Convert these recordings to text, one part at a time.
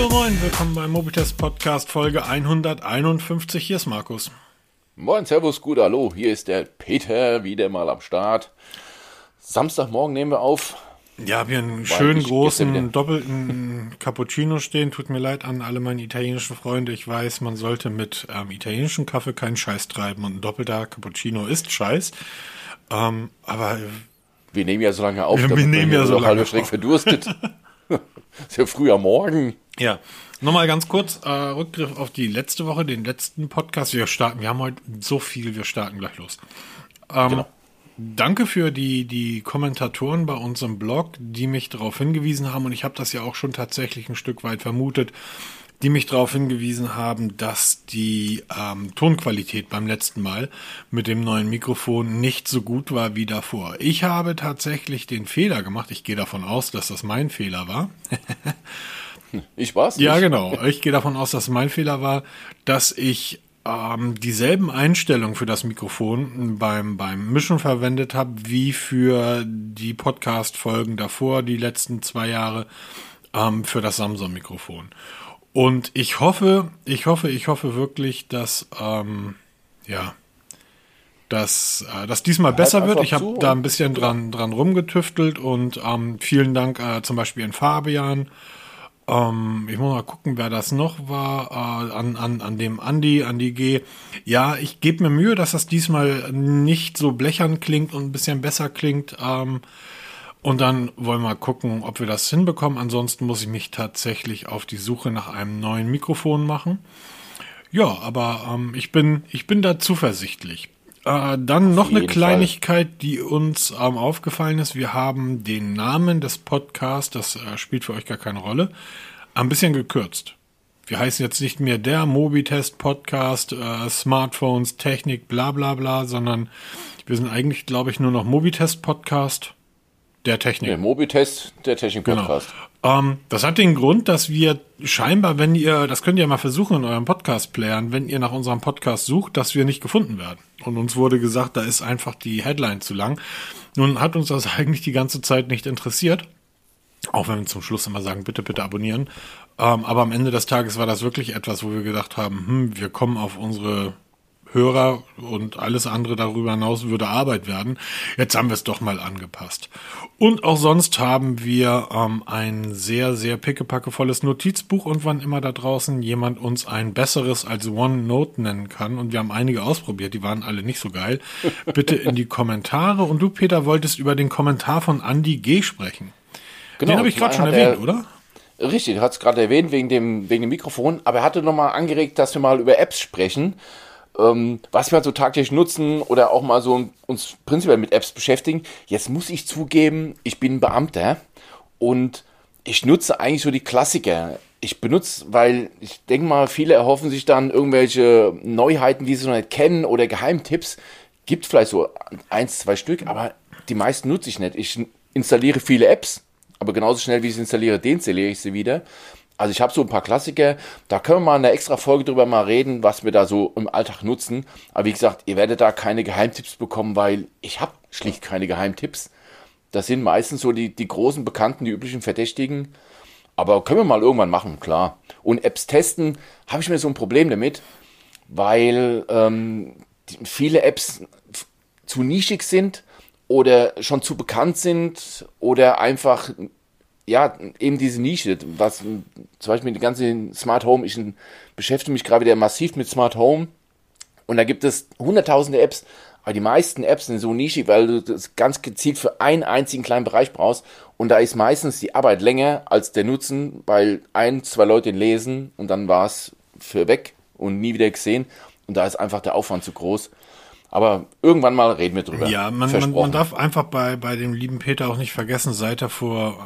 Hallo moin, willkommen beim Mobitest Podcast Folge 151. Hier ist Markus. Moin, Servus, gut, hallo, hier ist der Peter wieder mal am Start. Samstagmorgen nehmen wir auf. Ja, habe hier einen schönen großen doppelten Cappuccino stehen. Tut mir leid an alle meine italienischen Freunde. Ich weiß, man sollte mit ähm, italienischen Kaffee keinen Scheiß treiben und ein doppelter Cappuccino ist Scheiß. Ähm, aber wir nehmen ja so lange auf, wir nehmen ja so lange schräg verdurstet. ist ja früh am Morgen. Ja, nochmal ganz kurz äh, Rückgriff auf die letzte Woche, den letzten Podcast. Wir starten, wir haben heute so viel, wir starten gleich los. Ähm, genau. Danke für die, die Kommentatoren bei uns im Blog, die mich darauf hingewiesen haben, und ich habe das ja auch schon tatsächlich ein Stück weit vermutet, die mich darauf hingewiesen haben, dass die ähm, Tonqualität beim letzten Mal mit dem neuen Mikrofon nicht so gut war wie davor. Ich habe tatsächlich den Fehler gemacht, ich gehe davon aus, dass das mein Fehler war. ich war's nicht. Ja, genau. Ich gehe davon aus, dass mein Fehler war, dass ich ähm, dieselben Einstellungen für das Mikrofon beim, beim Mischen verwendet habe, wie für die Podcast-Folgen davor, die letzten zwei Jahre, ähm, für das Samsung-Mikrofon. Und ich hoffe, ich hoffe, ich hoffe wirklich, dass, ähm, ja, dass äh, das diesmal besser wird. Ich habe da ein bisschen dran, dran rumgetüftelt und ähm, vielen Dank äh, zum Beispiel an Fabian ähm, ich muss mal gucken, wer das noch war. Äh, an, an, an dem Andi, Andi G. Ja, ich gebe mir Mühe, dass das diesmal nicht so blechern klingt und ein bisschen besser klingt. Ähm, und dann wollen wir gucken, ob wir das hinbekommen. Ansonsten muss ich mich tatsächlich auf die Suche nach einem neuen Mikrofon machen. Ja, aber ähm, ich bin, ich bin da zuversichtlich. Äh, dann noch eine Kleinigkeit, Fall. die uns ähm, aufgefallen ist. Wir haben den Namen des Podcasts, das äh, spielt für euch gar keine Rolle, ein bisschen gekürzt. Wir heißen jetzt nicht mehr der Mobitest Podcast, äh, Smartphones, Technik, bla bla bla, sondern wir sind eigentlich, glaube ich, nur noch Mobitest Podcast der Technik. Der Mobitest, der Technik genau. Podcast. Genau. Ähm, das hat den Grund, dass wir scheinbar, wenn ihr, das könnt ihr mal versuchen in eurem Podcast-Playern, wenn ihr nach unserem Podcast sucht, dass wir nicht gefunden werden. Und uns wurde gesagt, da ist einfach die Headline zu lang. Nun hat uns das eigentlich die ganze Zeit nicht interessiert. Auch wenn wir zum Schluss immer sagen, bitte, bitte abonnieren. Ähm, aber am Ende des Tages war das wirklich etwas, wo wir gedacht haben, hm, wir kommen auf unsere Hörer und alles andere darüber hinaus würde Arbeit werden. Jetzt haben wir es doch mal angepasst. Und auch sonst haben wir ähm, ein sehr, sehr pickepackevolles Notizbuch und wann immer da draußen jemand uns ein besseres als OneNote nennen kann und wir haben einige ausprobiert, die waren alle nicht so geil, bitte in die Kommentare. Und du, Peter, wolltest über den Kommentar von Andy G. sprechen. Genau, den habe ich gerade schon erwähnt, er, oder? Richtig, du hast es gerade erwähnt wegen dem, wegen dem Mikrofon, aber er hatte nochmal angeregt, dass wir mal über Apps sprechen ähm, was wir halt so tagtäglich nutzen oder auch mal so uns prinzipiell mit Apps beschäftigen. Jetzt muss ich zugeben, ich bin Beamter und ich nutze eigentlich so die Klassiker. Ich benutze, weil ich denke mal, viele erhoffen sich dann irgendwelche Neuheiten, die sie noch nicht kennen oder Geheimtipps. Gibt vielleicht so eins, zwei Stück, aber die meisten nutze ich nicht. Ich installiere viele Apps, aber genauso schnell wie ich sie installiere, deinstalliere ich sie wieder. Also ich habe so ein paar Klassiker, da können wir mal in einer extra Folge drüber mal reden, was wir da so im Alltag nutzen. Aber wie gesagt, ihr werdet da keine Geheimtipps bekommen, weil ich habe schlicht keine Geheimtipps. Das sind meistens so die, die großen Bekannten, die üblichen Verdächtigen. Aber können wir mal irgendwann machen, klar. Und Apps testen, habe ich mir so ein Problem damit, weil ähm, viele Apps zu nischig sind oder schon zu bekannt sind oder einfach ja, eben diese Nische, was zum Beispiel die ganze Smart Home, ich beschäftige mich gerade wieder massiv mit Smart Home und da gibt es hunderttausende Apps, aber die meisten Apps sind so nischig, weil du das ganz gezielt für einen einzigen kleinen Bereich brauchst und da ist meistens die Arbeit länger als der Nutzen, weil ein, zwei Leute lesen und dann war es für weg und nie wieder gesehen und da ist einfach der Aufwand zu groß. Aber irgendwann mal reden wir drüber. Ja, man, man, man darf einfach bei, bei dem lieben Peter auch nicht vergessen, seit er vor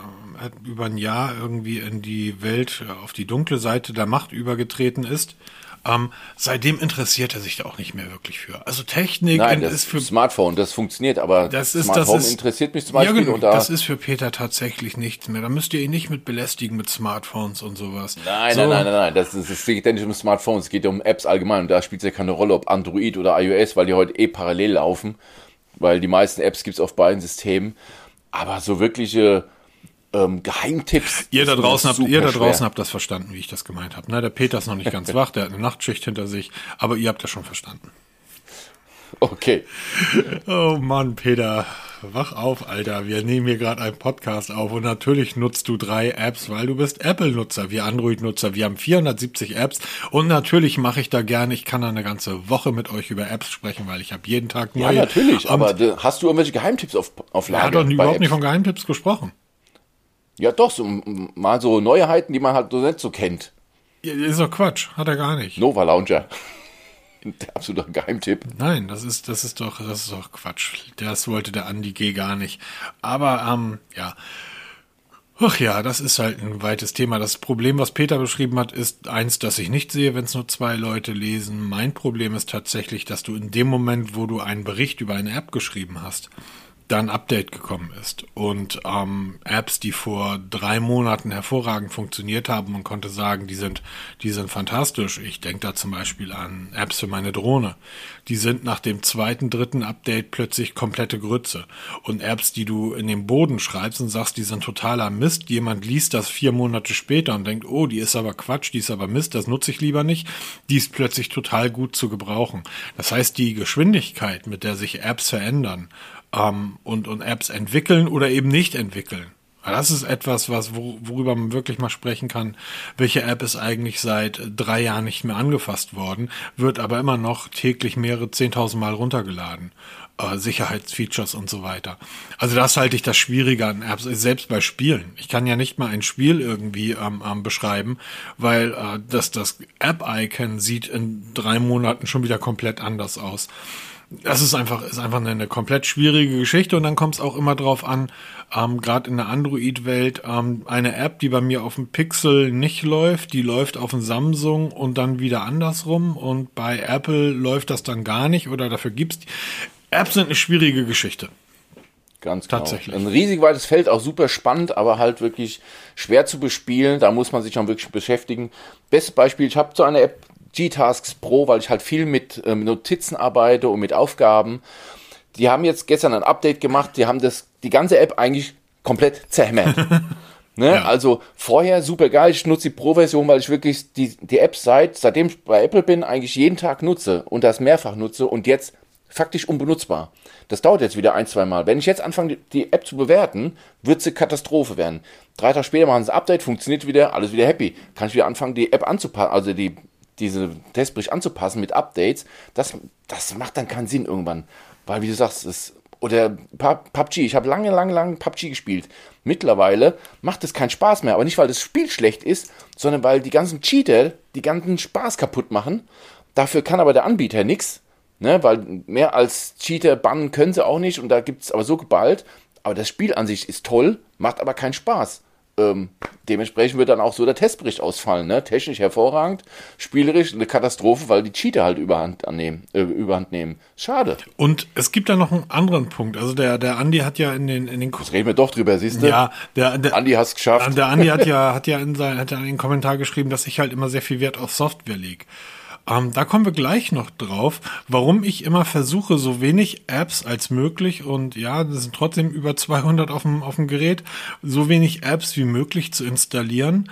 über ein Jahr irgendwie in die Welt, auf die dunkle Seite der Macht übergetreten ist. Ähm, seitdem interessiert er sich da auch nicht mehr wirklich für. Also Technik Nein, das ist für Smartphone, das funktioniert, aber das ist, Smart das Home ist, interessiert mich zum Beispiel. Ja, genau, das ist für Peter tatsächlich nichts mehr. Da müsst ihr ihn nicht mit belästigen mit Smartphones und sowas. Nein, so. nein, nein, nein, nein. Das, ist, es geht ja nicht um Smartphones, es geht ja um Apps allgemein. Und da spielt es ja keine Rolle, ob Android oder iOS, weil die heute eh parallel laufen. Weil die meisten Apps gibt es auf beiden Systemen. Aber so wirkliche ähm, Geheimtipps. Ihr da, draußen habt, ihr da draußen habt das verstanden, wie ich das gemeint habe. Ne? Der Peter ist noch nicht ganz wach, der hat eine Nachtschicht hinter sich, aber ihr habt das schon verstanden. Okay. Oh Mann, Peter, wach auf, Alter. Wir nehmen hier gerade einen Podcast auf und natürlich nutzt du drei Apps, weil du bist Apple-Nutzer, wir Android-Nutzer. Wir haben 470 Apps und natürlich mache ich da gerne, ich kann da eine ganze Woche mit euch über Apps sprechen, weil ich habe jeden Tag neue. Ja, natürlich, aber hast du irgendwelche Geheimtipps auf, auf Lager? Er hat doch überhaupt Apps? nicht von Geheimtipps gesprochen. Ja, doch, so, mal so Neuheiten, die man halt so nicht so kennt. Ja, ist doch Quatsch, hat er gar nicht. Nova Launcher. Der absolute Geheimtipp. Nein, das ist, das ist doch, das ist doch Quatsch. Das wollte der Andi G gar nicht. Aber, ähm, ja. Ach ja, das ist halt ein weites Thema. Das Problem, was Peter beschrieben hat, ist eins, das ich nicht sehe, wenn es nur zwei Leute lesen. Mein Problem ist tatsächlich, dass du in dem Moment, wo du einen Bericht über eine App geschrieben hast, da ein Update gekommen ist und ähm, Apps, die vor drei Monaten hervorragend funktioniert haben, man konnte sagen, die sind, die sind fantastisch. Ich denke da zum Beispiel an Apps für meine Drohne. Die sind nach dem zweiten, dritten Update plötzlich komplette Grütze. Und Apps, die du in den Boden schreibst und sagst, die sind totaler Mist, jemand liest das vier Monate später und denkt, oh, die ist aber Quatsch, die ist aber Mist, das nutze ich lieber nicht, die ist plötzlich total gut zu gebrauchen. Das heißt, die Geschwindigkeit, mit der sich Apps verändern, ähm, und, und Apps entwickeln oder eben nicht entwickeln. Das ist etwas, was, worüber man wirklich mal sprechen kann. Welche App ist eigentlich seit drei Jahren nicht mehr angefasst worden, wird aber immer noch täglich mehrere zehntausend Mal runtergeladen. Äh, Sicherheitsfeatures und so weiter. Also das halte ich das Schwierige an Apps, selbst bei Spielen. Ich kann ja nicht mal ein Spiel irgendwie ähm, ähm, beschreiben, weil äh, das, das App-Icon sieht in drei Monaten schon wieder komplett anders aus das ist einfach, ist einfach eine, eine komplett schwierige Geschichte und dann kommt es auch immer drauf an, ähm, gerade in der Android-Welt, ähm, eine App, die bei mir auf dem Pixel nicht läuft, die läuft auf dem Samsung und dann wieder andersrum und bei Apple läuft das dann gar nicht oder dafür gibt's die. Apps sind eine schwierige Geschichte. Ganz genau. Tatsächlich. Ein riesig weites Feld, auch super spannend, aber halt wirklich schwer zu bespielen. Da muss man sich schon wirklich beschäftigen. Bestes Beispiel, ich habe so eine App, G-Tasks Pro, weil ich halt viel mit ähm, Notizen arbeite und mit Aufgaben. Die haben jetzt gestern ein Update gemacht, die haben das, die ganze App eigentlich komplett zerhämmert. ne? Ja. Also vorher super geil, ich nutze die Pro-Version, weil ich wirklich die, die App seit, seitdem ich bei Apple bin, eigentlich jeden Tag nutze und das mehrfach nutze und jetzt faktisch unbenutzbar. Das dauert jetzt wieder ein, zwei Mal. Wenn ich jetzt anfange, die App zu bewerten, wird sie Katastrophe werden. Drei Tage später machen sie ein Update, funktioniert wieder, alles wieder happy. Kann ich wieder anfangen, die App anzupassen, also die diese Testbericht anzupassen mit Updates, das, das macht dann keinen Sinn irgendwann. Weil, wie du sagst, es, oder PUBG, ich habe lange, lange, lange PUBG gespielt. Mittlerweile macht es keinen Spaß mehr, aber nicht, weil das Spiel schlecht ist, sondern weil die ganzen Cheater die ganzen Spaß kaputt machen. Dafür kann aber der Anbieter nichts, ne? weil mehr als Cheater bannen können sie auch nicht und da gibt es aber so geballt. Aber das Spiel an sich ist toll, macht aber keinen Spaß. Ähm, dementsprechend wird dann auch so der Testbericht ausfallen. Ne? Technisch hervorragend, spielerisch eine Katastrophe, weil die Cheater halt Überhand, annehmen, äh, Überhand nehmen. Schade. Und es gibt da noch einen anderen Punkt. Also der, der Andi hat ja in den... In den Jetzt reden wir doch drüber, siehst du? Ja, der, der Andi hat es geschafft. Der Andi hat ja, hat ja in seinen, hat ja in den Kommentar geschrieben, dass ich halt immer sehr viel Wert auf Software lege. Ähm, da kommen wir gleich noch drauf, warum ich immer versuche, so wenig Apps als möglich und ja, das sind trotzdem über 200 auf dem, auf dem Gerät, so wenig Apps wie möglich zu installieren,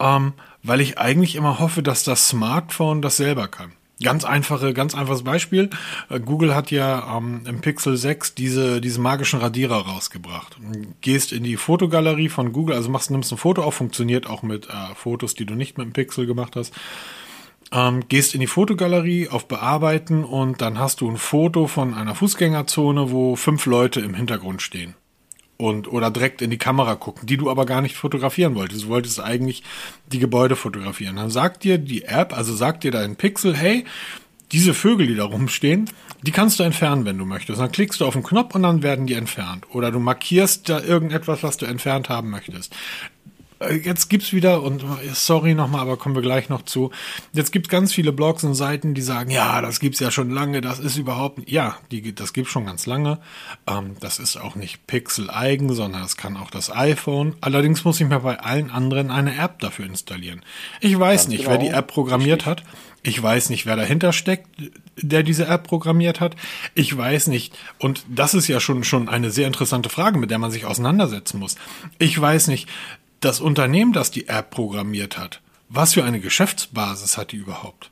ähm, weil ich eigentlich immer hoffe, dass das Smartphone das selber kann. Ganz einfache, ganz einfaches Beispiel. Äh, Google hat ja ähm, im Pixel 6 diese, diese magischen Radierer rausgebracht. Gehst in die Fotogalerie von Google, also machst, nimmst ein Foto auf, funktioniert auch mit äh, Fotos, die du nicht mit dem Pixel gemacht hast ähm, gehst in die Fotogalerie auf Bearbeiten und dann hast du ein Foto von einer Fußgängerzone, wo fünf Leute im Hintergrund stehen. Und, oder direkt in die Kamera gucken, die du aber gar nicht fotografieren wolltest. Du wolltest eigentlich die Gebäude fotografieren. Dann sagt dir die App, also sagt dir dein Pixel, hey, diese Vögel, die da rumstehen, die kannst du entfernen, wenn du möchtest. Dann klickst du auf den Knopf und dann werden die entfernt. Oder du markierst da irgendetwas, was du entfernt haben möchtest jetzt gibt's wieder, und äh, sorry nochmal, aber kommen wir gleich noch zu, jetzt gibt's ganz viele Blogs und Seiten, die sagen, ja, das gibt's ja schon lange, das ist überhaupt, ja, die, das gibt's schon ganz lange. Ähm, das ist auch nicht Pixel eigen, sondern das kann auch das iPhone. Allerdings muss ich mir bei allen anderen eine App dafür installieren. Ich weiß ganz nicht, genau. wer die App programmiert hat. Ich weiß nicht, wer dahinter steckt, der diese App programmiert hat. Ich weiß nicht. Und das ist ja schon, schon eine sehr interessante Frage, mit der man sich auseinandersetzen muss. Ich weiß nicht, das Unternehmen, das die App programmiert hat, was für eine Geschäftsbasis hat die überhaupt?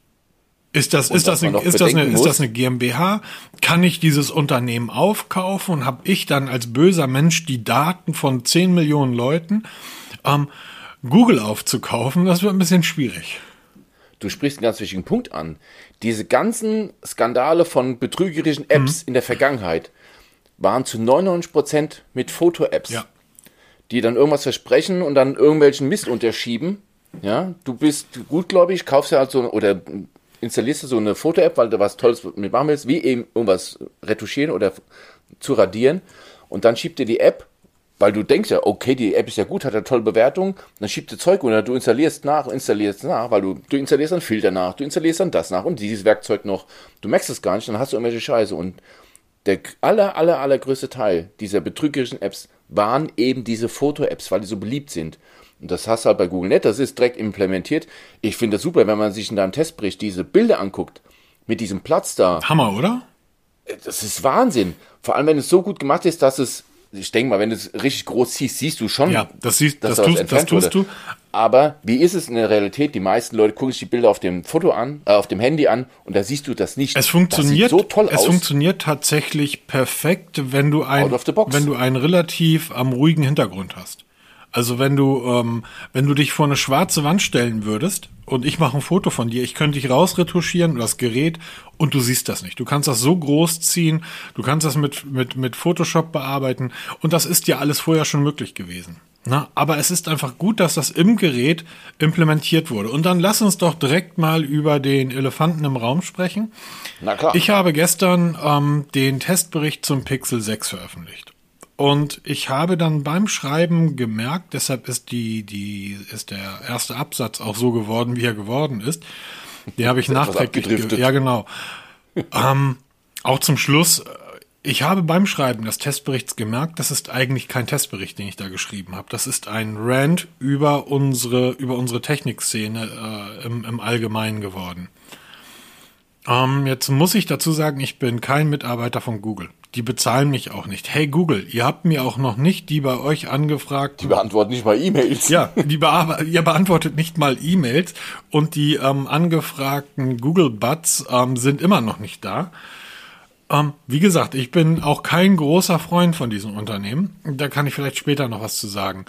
Ist das, ist das, eine, ist, das eine, ist das eine GmbH? Kann ich dieses Unternehmen aufkaufen und habe ich dann als böser Mensch die Daten von 10 Millionen Leuten? Ähm, Google aufzukaufen, das wird ein bisschen schwierig du sprichst einen ganz wichtigen Punkt an. Diese ganzen Skandale von betrügerischen Apps mhm. in der Vergangenheit waren zu 99% mit Foto-Apps, ja. Die dann irgendwas versprechen und dann irgendwelchen Mist unterschieben. Ja, du bist gutgläubig, kaufst ja halt so oder installierst du so eine Foto-App, weil du was Tolles mit machen willst, wie eben irgendwas retuschieren oder zu radieren. Und dann schiebt dir die App weil du denkst ja, okay, die App ist ja gut, hat eine tolle Bewertung, dann schiebt dir Zeug oder du installierst nach, installierst nach, weil du, du installierst dann Filter nach, du installierst dann das nach und dieses Werkzeug noch. Du merkst es gar nicht, dann hast du irgendwelche Scheiße. Und der aller, aller, allergrößte Teil dieser betrügerischen Apps waren eben diese Foto-Apps, weil die so beliebt sind. Und das hast du halt bei Google Net, das ist direkt implementiert. Ich finde das super, wenn man sich in deinem Testbericht diese Bilder anguckt, mit diesem Platz da. Hammer, oder? Das ist Wahnsinn. Vor allem, wenn es so gut gemacht ist, dass es ich denke mal, wenn du es richtig groß siehst, siehst du schon, ja, das siehst, dass das, tust, das tust du. Aber wie ist es in der Realität? Die meisten Leute gucken sich die Bilder auf dem Foto an, äh, auf dem Handy an und da siehst du das nicht. Es funktioniert so toll Es aus. funktioniert tatsächlich perfekt, wenn du ein, wenn du einen relativ am ruhigen Hintergrund hast. Also wenn du, ähm, wenn du dich vor eine schwarze Wand stellen würdest und ich mache ein Foto von dir, ich könnte dich rausretuschieren, das Gerät, und du siehst das nicht. Du kannst das so groß ziehen, du kannst das mit, mit, mit Photoshop bearbeiten und das ist ja alles vorher schon möglich gewesen. Na, aber es ist einfach gut, dass das im Gerät implementiert wurde. Und dann lass uns doch direkt mal über den Elefanten im Raum sprechen. Na klar. Ich habe gestern ähm, den Testbericht zum Pixel 6 veröffentlicht. Und ich habe dann beim Schreiben gemerkt, deshalb ist die, die, ist der erste Absatz auch so geworden, wie er geworden ist. Den habe ich nachträglich. Ja, genau. ähm, auch zum Schluss, ich habe beim Schreiben des Testberichts gemerkt, das ist eigentlich kein Testbericht, den ich da geschrieben habe. Das ist ein Rant über unsere, über unsere Technikszene äh, im, im Allgemeinen geworden. Ähm, jetzt muss ich dazu sagen, ich bin kein Mitarbeiter von Google. Die bezahlen mich auch nicht. Hey Google, ihr habt mir auch noch nicht die bei euch angefragt. Die beantworten nicht mal E-Mails. Ja, die be ihr beantwortet nicht mal E-Mails und die ähm, angefragten Google Buds ähm, sind immer noch nicht da. Ähm, wie gesagt, ich bin auch kein großer Freund von diesem Unternehmen. Da kann ich vielleicht später noch was zu sagen.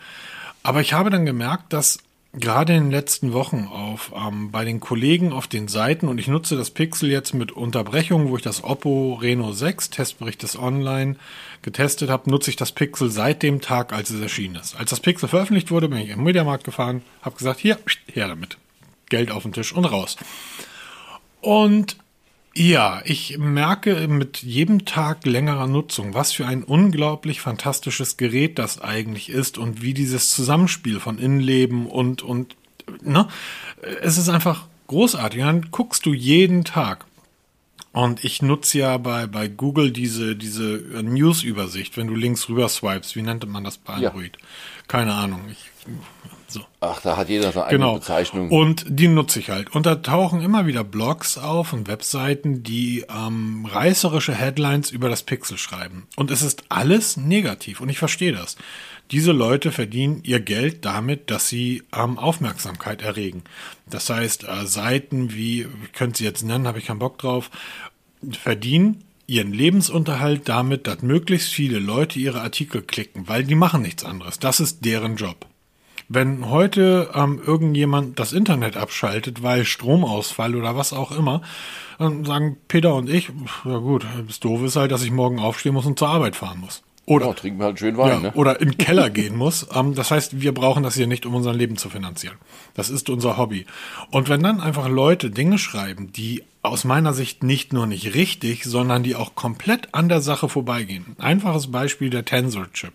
Aber ich habe dann gemerkt, dass gerade in den letzten Wochen auf ähm, bei den Kollegen auf den Seiten und ich nutze das Pixel jetzt mit Unterbrechungen, wo ich das Oppo Reno 6 Testbericht des Online getestet habe, nutze ich das Pixel seit dem Tag, als es erschienen ist. Als das Pixel veröffentlicht wurde, bin ich im Mediamarkt gefahren, habe gesagt, hier, her damit. Geld auf den Tisch und raus. Und ja, ich merke mit jedem Tag längerer Nutzung, was für ein unglaublich fantastisches Gerät das eigentlich ist und wie dieses Zusammenspiel von Innenleben und, und, ne, es ist einfach großartig. dann guckst du jeden Tag. Und ich nutze ja bei, bei Google diese, diese News-Übersicht, wenn du links rüber swipes. Wie nennt man das bei Android? Ja. Keine Ahnung. Ich so. Ach, da hat jeder seine genau. eigene Bezeichnung. Und die nutze ich halt. Und da tauchen immer wieder Blogs auf und Webseiten, die ähm, reißerische Headlines über das Pixel schreiben. Und es ist alles negativ. Und ich verstehe das. Diese Leute verdienen ihr Geld damit, dass sie ähm, Aufmerksamkeit erregen. Das heißt, äh, Seiten wie, ich könnte sie jetzt nennen, habe ich keinen Bock drauf, verdienen ihren Lebensunterhalt damit, dass möglichst viele Leute ihre Artikel klicken, weil die machen nichts anderes. Das ist deren Job. Wenn heute ähm, irgendjemand das Internet abschaltet, weil Stromausfall oder was auch immer, dann sagen Peter und ich, ja gut, das doof ist halt, dass ich morgen aufstehen muss und zur Arbeit fahren muss. Oder, oh, trinken wir halt schön Wein, ja, ne? oder in den Keller gehen muss. Ähm, das heißt, wir brauchen das hier nicht, um unser Leben zu finanzieren. Das ist unser Hobby. Und wenn dann einfach Leute Dinge schreiben, die aus meiner Sicht nicht nur nicht richtig, sondern die auch komplett an der Sache vorbeigehen. Einfaches Beispiel der Tensor-Chip.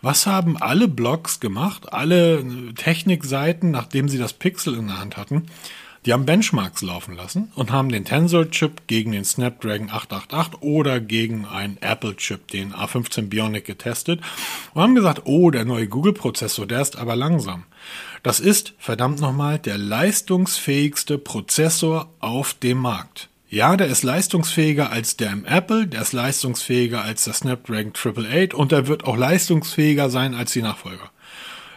Was haben alle Blogs gemacht, alle Technikseiten, nachdem sie das Pixel in der Hand hatten? Die haben Benchmarks laufen lassen und haben den Tensor-Chip gegen den Snapdragon 888 oder gegen einen Apple-Chip, den A15 Bionic, getestet und haben gesagt, oh, der neue Google-Prozessor, der ist aber langsam. Das ist, verdammt nochmal, der leistungsfähigste Prozessor auf dem Markt. Ja, der ist leistungsfähiger als der im Apple, der ist leistungsfähiger als der Snapdragon 888 und der wird auch leistungsfähiger sein als die Nachfolger.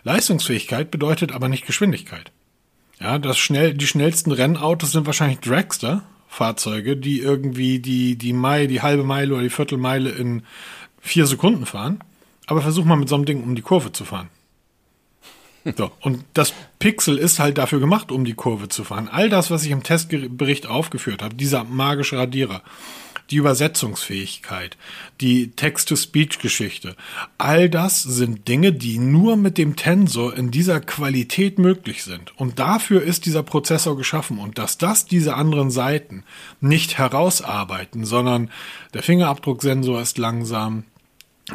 Leistungsfähigkeit bedeutet aber nicht Geschwindigkeit. Ja, das schnell, die schnellsten Rennautos sind wahrscheinlich Dragster. Fahrzeuge, die irgendwie die, die Meile, die halbe Meile oder die Viertelmeile in vier Sekunden fahren. Aber versuch mal mit so einem Ding um die Kurve zu fahren. So, und das Pixel ist halt dafür gemacht, um die Kurve zu fahren. All das, was ich im Testbericht aufgeführt habe, dieser magische Radierer, die Übersetzungsfähigkeit, die Text-to-Speech-Geschichte, all das sind Dinge, die nur mit dem Tensor in dieser Qualität möglich sind. Und dafür ist dieser Prozessor geschaffen. Und dass das diese anderen Seiten nicht herausarbeiten, sondern der Fingerabdrucksensor ist langsam,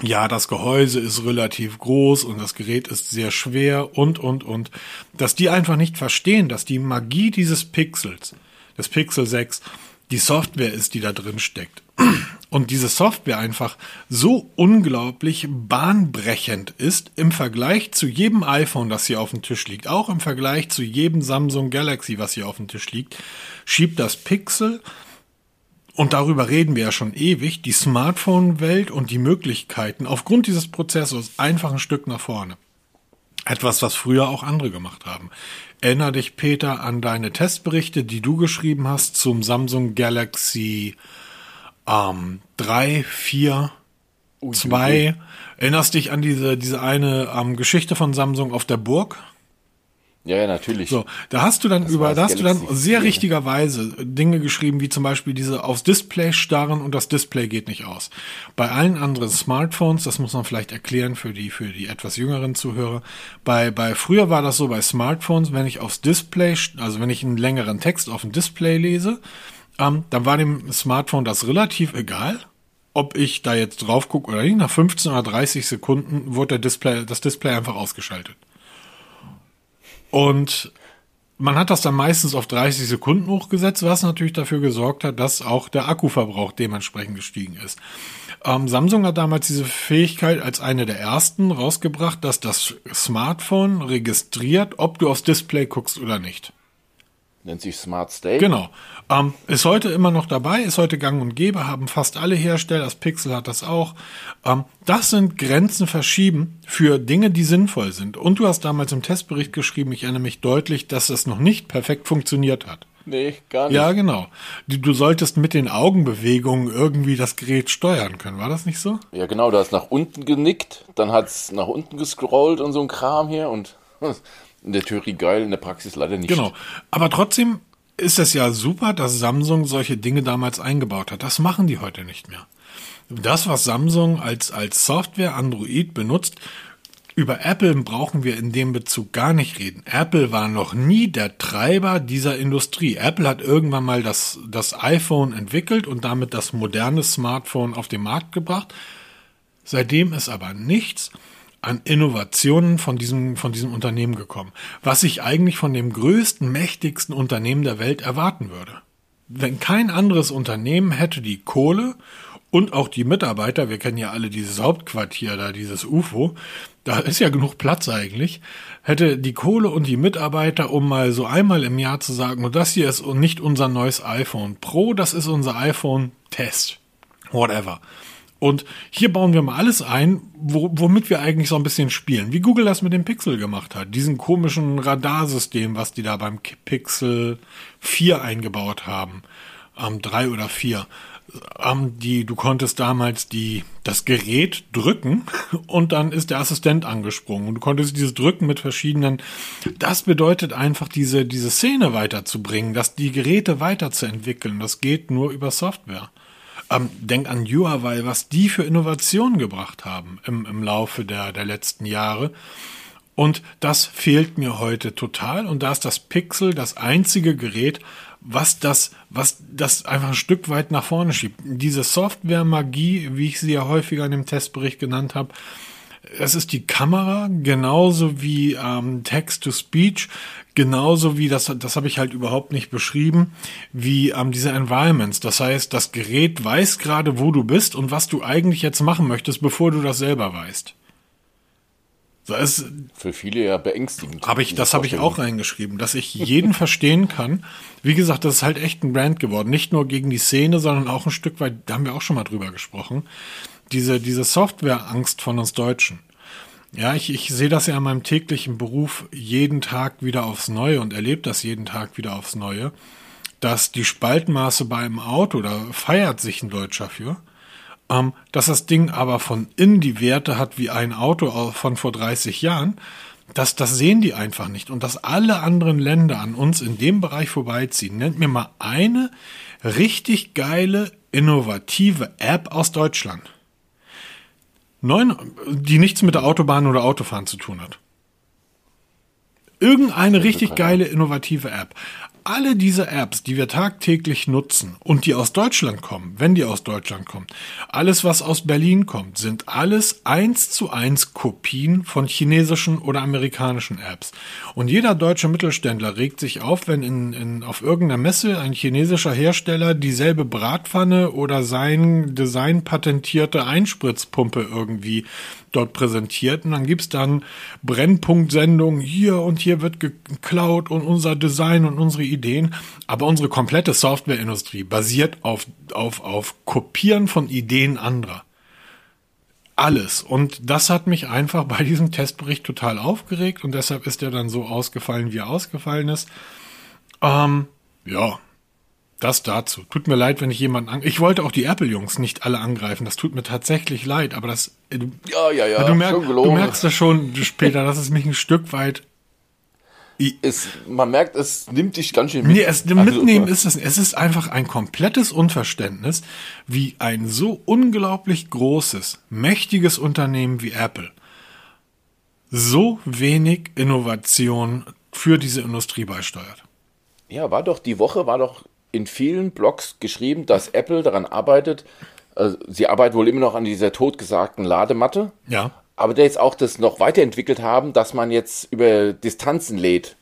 ja, das Gehäuse ist relativ groß und das Gerät ist sehr schwer und, und, und. Dass die einfach nicht verstehen, dass die Magie dieses Pixels, des Pixel 6, die Software ist, die da drin steckt. Und diese Software einfach so unglaublich bahnbrechend ist im Vergleich zu jedem iPhone, das hier auf dem Tisch liegt, auch im Vergleich zu jedem Samsung Galaxy, was hier auf dem Tisch liegt, schiebt das Pixel und darüber reden wir ja schon ewig, die Smartphone-Welt und die Möglichkeiten aufgrund dieses Prozessors einfach ein Stück nach vorne. Etwas, was früher auch andere gemacht haben. Erinner dich, Peter, an deine Testberichte, die du geschrieben hast zum Samsung Galaxy ähm, 3, 4, 2. Erinnerst dich an diese, diese eine ähm, Geschichte von Samsung auf der Burg? Ja, ja, natürlich. So, da hast du dann das über, da hast du dann sehr richtigerweise Dinge geschrieben, wie zum Beispiel diese aufs Display starren und das Display geht nicht aus. Bei allen anderen Smartphones, das muss man vielleicht erklären für die, für die etwas jüngeren Zuhörer. Bei, bei, früher war das so bei Smartphones, wenn ich aufs Display, also wenn ich einen längeren Text auf dem Display lese, ähm, dann war dem Smartphone das relativ egal ob ich da jetzt drauf gucke oder nicht. Nach 15 oder 30 Sekunden wurde der Display, das Display einfach ausgeschaltet. Und man hat das dann meistens auf 30 Sekunden hochgesetzt, was natürlich dafür gesorgt hat, dass auch der Akkuverbrauch dementsprechend gestiegen ist. Ähm, Samsung hat damals diese Fähigkeit als eine der ersten rausgebracht, dass das Smartphone registriert, ob du aufs Display guckst oder nicht. Nennt sich Smart Stay. Genau. Ähm, ist heute immer noch dabei, ist heute gang und gäbe, haben fast alle Hersteller, das Pixel hat das auch. Ähm, das sind Grenzen verschieben für Dinge, die sinnvoll sind. Und du hast damals im Testbericht geschrieben, ich erinnere mich deutlich, dass das noch nicht perfekt funktioniert hat. Nee, gar nicht. Ja, genau. Du, du solltest mit den Augenbewegungen irgendwie das Gerät steuern können, war das nicht so? Ja, genau, du hast nach unten genickt, dann hat es nach unten gescrollt und so ein Kram hier und in der Theorie geil, in der Praxis leider nicht. Genau. Aber trotzdem ist es ja super, dass Samsung solche Dinge damals eingebaut hat. Das machen die heute nicht mehr. Das, was Samsung als, als Software Android benutzt, über Apple brauchen wir in dem Bezug gar nicht reden. Apple war noch nie der Treiber dieser Industrie. Apple hat irgendwann mal das, das iPhone entwickelt und damit das moderne Smartphone auf den Markt gebracht. Seitdem ist aber nichts an Innovationen von diesem, von diesem Unternehmen gekommen, was ich eigentlich von dem größten, mächtigsten Unternehmen der Welt erwarten würde. Wenn kein anderes Unternehmen hätte die Kohle und auch die Mitarbeiter, wir kennen ja alle dieses Hauptquartier da, dieses UFO, da ist ja genug Platz eigentlich, hätte die Kohle und die Mitarbeiter, um mal so einmal im Jahr zu sagen, das hier ist nicht unser neues iPhone Pro, das ist unser iPhone Test. Whatever. Und hier bauen wir mal alles ein, wo, womit wir eigentlich so ein bisschen spielen. Wie Google das mit dem Pixel gemacht hat. Diesen komischen Radarsystem, was die da beim Pixel 4 eingebaut haben. Ähm, drei oder vier. Ähm, die, du konntest damals die, das Gerät drücken und dann ist der Assistent angesprungen. Und du konntest dieses Drücken mit verschiedenen, das bedeutet einfach diese, diese Szene weiterzubringen, dass die Geräte weiterzuentwickeln. Das geht nur über Software. Ähm, denk an Huawei, was die für Innovationen gebracht haben im, im Laufe der, der letzten Jahre. Und das fehlt mir heute total. Und da ist das Pixel das einzige Gerät, was das, was das einfach ein Stück weit nach vorne schiebt. Diese Software-Magie, wie ich sie ja häufiger in dem Testbericht genannt habe, es ist die Kamera, genauso wie ähm, Text-to-Speech, genauso wie, das, das habe ich halt überhaupt nicht beschrieben, wie ähm, diese Environments. Das heißt, das Gerät weiß gerade, wo du bist und was du eigentlich jetzt machen möchtest, bevor du das selber weißt. Das Für viele ja beängstigend. Hab ich, das habe ich auch reingeschrieben, dass ich jeden verstehen kann. Wie gesagt, das ist halt echt ein Brand geworden. Nicht nur gegen die Szene, sondern auch ein Stück weit, da haben wir auch schon mal drüber gesprochen, diese, diese Softwareangst von uns Deutschen. Ja, ich, ich sehe das ja in meinem täglichen Beruf jeden Tag wieder aufs Neue und erlebe das jeden Tag wieder aufs Neue, dass die Spaltmaße bei einem Auto, da feiert sich ein Deutscher für, ähm, dass das Ding aber von innen die Werte hat wie ein Auto von vor 30 Jahren, das, das sehen die einfach nicht. Und dass alle anderen Länder an uns in dem Bereich vorbeiziehen. Nennt mir mal eine richtig geile, innovative App aus Deutschland. Neun, die nichts mit der Autobahn oder Autofahren zu tun hat. Irgendeine richtig geile, innovative App alle diese Apps, die wir tagtäglich nutzen und die aus Deutschland kommen, wenn die aus Deutschland kommen, alles, was aus Berlin kommt, sind alles eins zu eins Kopien von chinesischen oder amerikanischen Apps. Und jeder deutsche Mittelständler regt sich auf, wenn in, in, auf irgendeiner Messe ein chinesischer Hersteller dieselbe Bratpfanne oder sein Design patentierte Einspritzpumpe irgendwie dort präsentiert. Und dann gibt's dann Brennpunktsendungen hier und hier wird geklaut und unser Design und unsere Ideen. Aber unsere komplette Softwareindustrie basiert auf, auf, auf Kopieren von Ideen anderer. Alles. Und das hat mich einfach bei diesem Testbericht total aufgeregt und deshalb ist er dann so ausgefallen, wie er ausgefallen ist. Ähm, ja, das dazu. Tut mir leid, wenn ich jemanden an. Ich wollte auch die Apple-Jungs nicht alle angreifen. Das tut mir tatsächlich leid, aber das. Äh, du, ja, ja, ja. Du, merk, du merkst das schon später, dass es mich ein Stück weit. Es, man merkt, es nimmt dich ganz schön mit. Nee, es, also, mitnehmen ist es. Es ist einfach ein komplettes Unverständnis, wie ein so unglaublich großes, mächtiges Unternehmen wie Apple so wenig Innovation für diese Industrie beisteuert. Ja, war doch die Woche, war doch in vielen Blogs geschrieben, dass Apple daran arbeitet. Also sie arbeiten wohl immer noch an dieser totgesagten Ladematte. Ja. Aber der jetzt auch das noch weiterentwickelt haben, dass man jetzt über Distanzen lädt.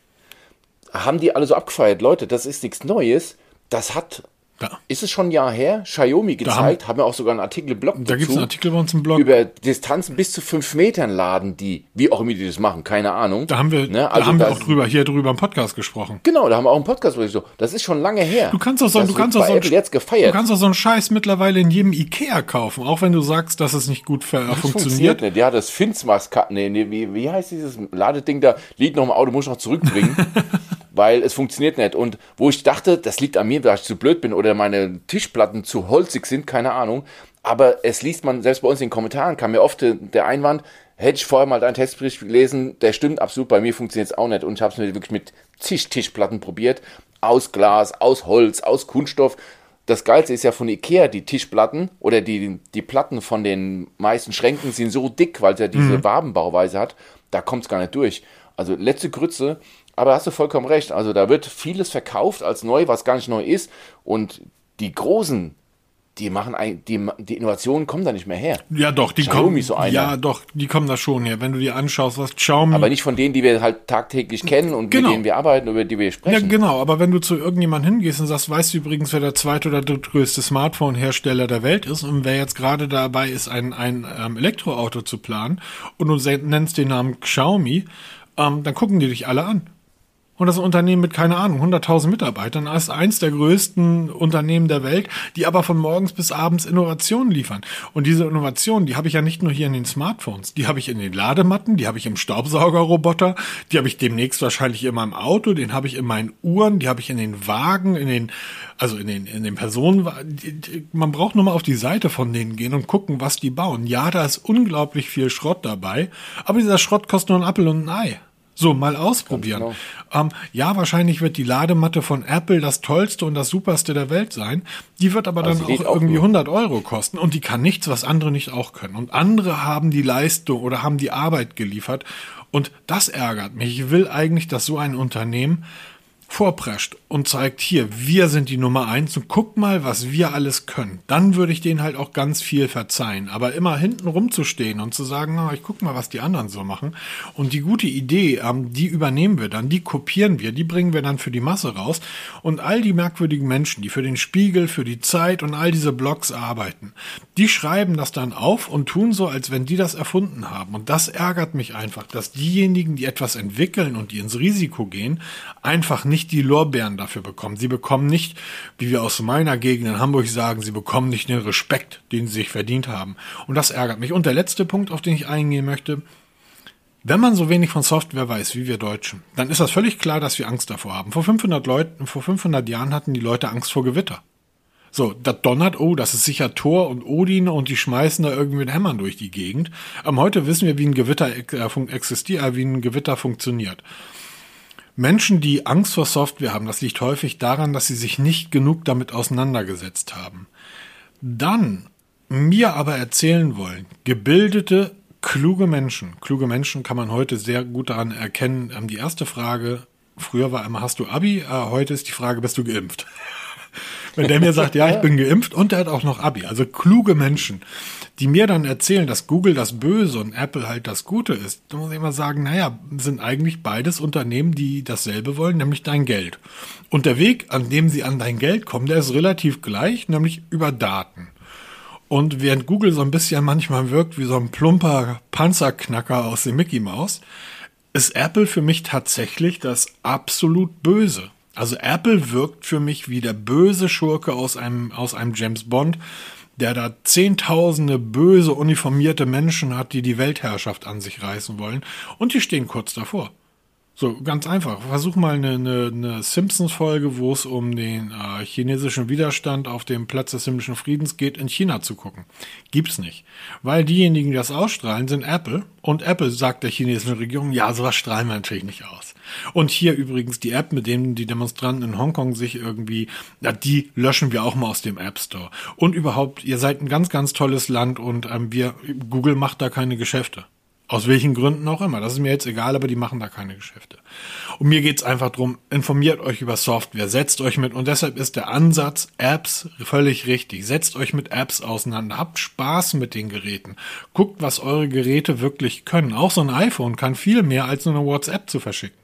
Haben die alle so abgefeiert. Leute, das ist nichts Neues. Das hat ja. Ist es schon ein Jahr her? Xiaomi gezeigt, haben, haben wir auch sogar einen Artikel im Blog Da gibt es einen Artikel bei uns im Blog. Über Distanzen bis zu fünf Metern laden die, wie auch immer die das machen, keine Ahnung. Da haben wir, ne? also da haben wir auch drüber, hier drüber im Podcast gesprochen. Genau, da haben wir auch einen Podcast so. Das ist schon lange her. Du kannst auch so, du kannst auch so, jetzt gefeiert. du kannst auch so einen Scheiß mittlerweile in jedem Ikea kaufen, auch wenn du sagst, dass es nicht gut das funktioniert. nicht. Ja, das Finsmax, nee, nee, wie, wie heißt dieses Ladeding da? Liegt noch im Auto, muss ich noch zurückbringen. weil es funktioniert nicht. Und wo ich dachte, das liegt an mir, weil ich zu blöd bin oder meine Tischplatten zu holzig sind, keine Ahnung. Aber es liest man, selbst bei uns in den Kommentaren kam mir oft der Einwand, hätte ich vorher mal deinen Testbericht gelesen, der stimmt absolut, bei mir funktioniert es auch nicht. Und ich habe es mir wirklich mit Tisch Tischplatten probiert, aus Glas, aus Holz, aus Kunststoff. Das Geilste ist ja von Ikea, die Tischplatten oder die, die Platten von den meisten Schränken sind so dick, weil es ja diese mhm. Wabenbauweise hat, da kommt es gar nicht durch. Also letzte Grütze aber hast du vollkommen recht. Also da wird vieles verkauft als neu, was gar nicht neu ist. Und die großen, die machen ein, die, die Innovationen kommen da nicht mehr her. Ja, doch, die Xiaomi kommen. So einer. Ja, doch, die kommen da schon her. Wenn du dir anschaust, was Xiaomi. Aber nicht von denen, die wir halt tagtäglich kennen und genau. mit denen wir arbeiten, über die wir sprechen. Ja, genau. Aber wenn du zu irgendjemandem hingehst und sagst, weißt du übrigens, wer der zweite oder drittgrößte Smartphone-Hersteller der Welt ist und wer jetzt gerade dabei ist, ein, ein ähm, Elektroauto zu planen und du nennst den Namen Xiaomi, ähm, dann gucken die dich alle an. Und das Unternehmen mit, keine Ahnung, 100.000 Mitarbeitern ist eins der größten Unternehmen der Welt, die aber von morgens bis abends Innovationen liefern. Und diese Innovationen, die habe ich ja nicht nur hier in den Smartphones, die habe ich in den Ladematten, die habe ich im Staubsaugerroboter, die habe ich demnächst wahrscheinlich in meinem Auto, den habe ich in meinen Uhren, die habe ich in den Wagen, in den, also in den, in den Personen. Man braucht nur mal auf die Seite von denen gehen und gucken, was die bauen. Ja, da ist unglaublich viel Schrott dabei, aber dieser Schrott kostet nur ein Apfel und ein Ei. So, mal ausprobieren. Genau. Ähm, ja, wahrscheinlich wird die Ladematte von Apple das tollste und das superste der Welt sein. Die wird aber also dann auch irgendwie nur. 100 Euro kosten und die kann nichts, was andere nicht auch können. Und andere haben die Leistung oder haben die Arbeit geliefert. Und das ärgert mich. Ich will eigentlich, dass so ein Unternehmen vorprescht und zeigt, hier, wir sind die Nummer eins und guck mal, was wir alles können. Dann würde ich denen halt auch ganz viel verzeihen. Aber immer hinten rumzustehen und zu sagen, na, ich guck mal, was die anderen so machen. Und die gute Idee, ähm, die übernehmen wir dann, die kopieren wir, die bringen wir dann für die Masse raus. Und all die merkwürdigen Menschen, die für den Spiegel, für die Zeit und all diese Blogs arbeiten, die schreiben das dann auf und tun so, als wenn die das erfunden haben. Und das ärgert mich einfach, dass diejenigen, die etwas entwickeln und die ins Risiko gehen, einfach nicht nicht die Lorbeeren dafür bekommen. Sie bekommen nicht, wie wir aus meiner Gegend in Hamburg sagen, sie bekommen nicht den Respekt, den sie sich verdient haben. Und das ärgert mich. Und der letzte Punkt, auf den ich eingehen möchte, wenn man so wenig von Software weiß wie wir Deutschen, dann ist das völlig klar, dass wir Angst davor haben. Vor 500 Leuten, vor 500 Jahren hatten die Leute Angst vor Gewitter. So, das donnert, oh, das ist sicher Thor und Odin und die schmeißen da irgendwie mit Hämmern durch die Gegend. Aber heute wissen wir, wie ein Gewitter äh, existiert, äh, wie ein Gewitter funktioniert. Menschen, die Angst vor Software haben, das liegt häufig daran, dass sie sich nicht genug damit auseinandergesetzt haben. Dann mir aber erzählen wollen, gebildete, kluge Menschen, kluge Menschen kann man heute sehr gut daran erkennen. Ähm, die erste Frage, früher war immer, hast du Abi? Äh, heute ist die Frage, bist du geimpft? Wenn der mir sagt, ja, ich bin geimpft und der hat auch noch Abi. Also kluge Menschen, die mir dann erzählen, dass Google das Böse und Apple halt das Gute ist, da muss ich immer sagen, naja, sind eigentlich beides Unternehmen, die dasselbe wollen, nämlich dein Geld. Und der Weg, an dem sie an dein Geld kommen, der ist relativ gleich, nämlich über Daten. Und während Google so ein bisschen manchmal wirkt wie so ein plumper Panzerknacker aus dem Mickey Mouse, ist Apple für mich tatsächlich das absolut Böse. Also Apple wirkt für mich wie der böse Schurke aus einem, aus einem James Bond, der da zehntausende böse uniformierte Menschen hat, die die Weltherrschaft an sich reißen wollen. Und die stehen kurz davor. So, ganz einfach. Versuch mal eine, eine, eine Simpsons-Folge, wo es um den äh, chinesischen Widerstand auf dem Platz des himmlischen Friedens geht, in China zu gucken. Gibt's nicht. Weil diejenigen, die das ausstrahlen, sind Apple. Und Apple sagt der chinesischen Regierung, ja, sowas strahlen wir natürlich nicht aus. Und hier übrigens die App, mit dem die Demonstranten in Hongkong sich irgendwie, ja, die löschen wir auch mal aus dem App Store. Und überhaupt, ihr seid ein ganz, ganz tolles Land und ähm, wir, Google macht da keine Geschäfte. Aus welchen Gründen auch immer. Das ist mir jetzt egal, aber die machen da keine Geschäfte. Und mir geht's einfach drum: informiert euch über Software, setzt euch mit, und deshalb ist der Ansatz Apps völlig richtig. Setzt euch mit Apps auseinander, habt Spaß mit den Geräten. Guckt, was eure Geräte wirklich können. Auch so ein iPhone kann viel mehr als nur eine WhatsApp zu verschicken.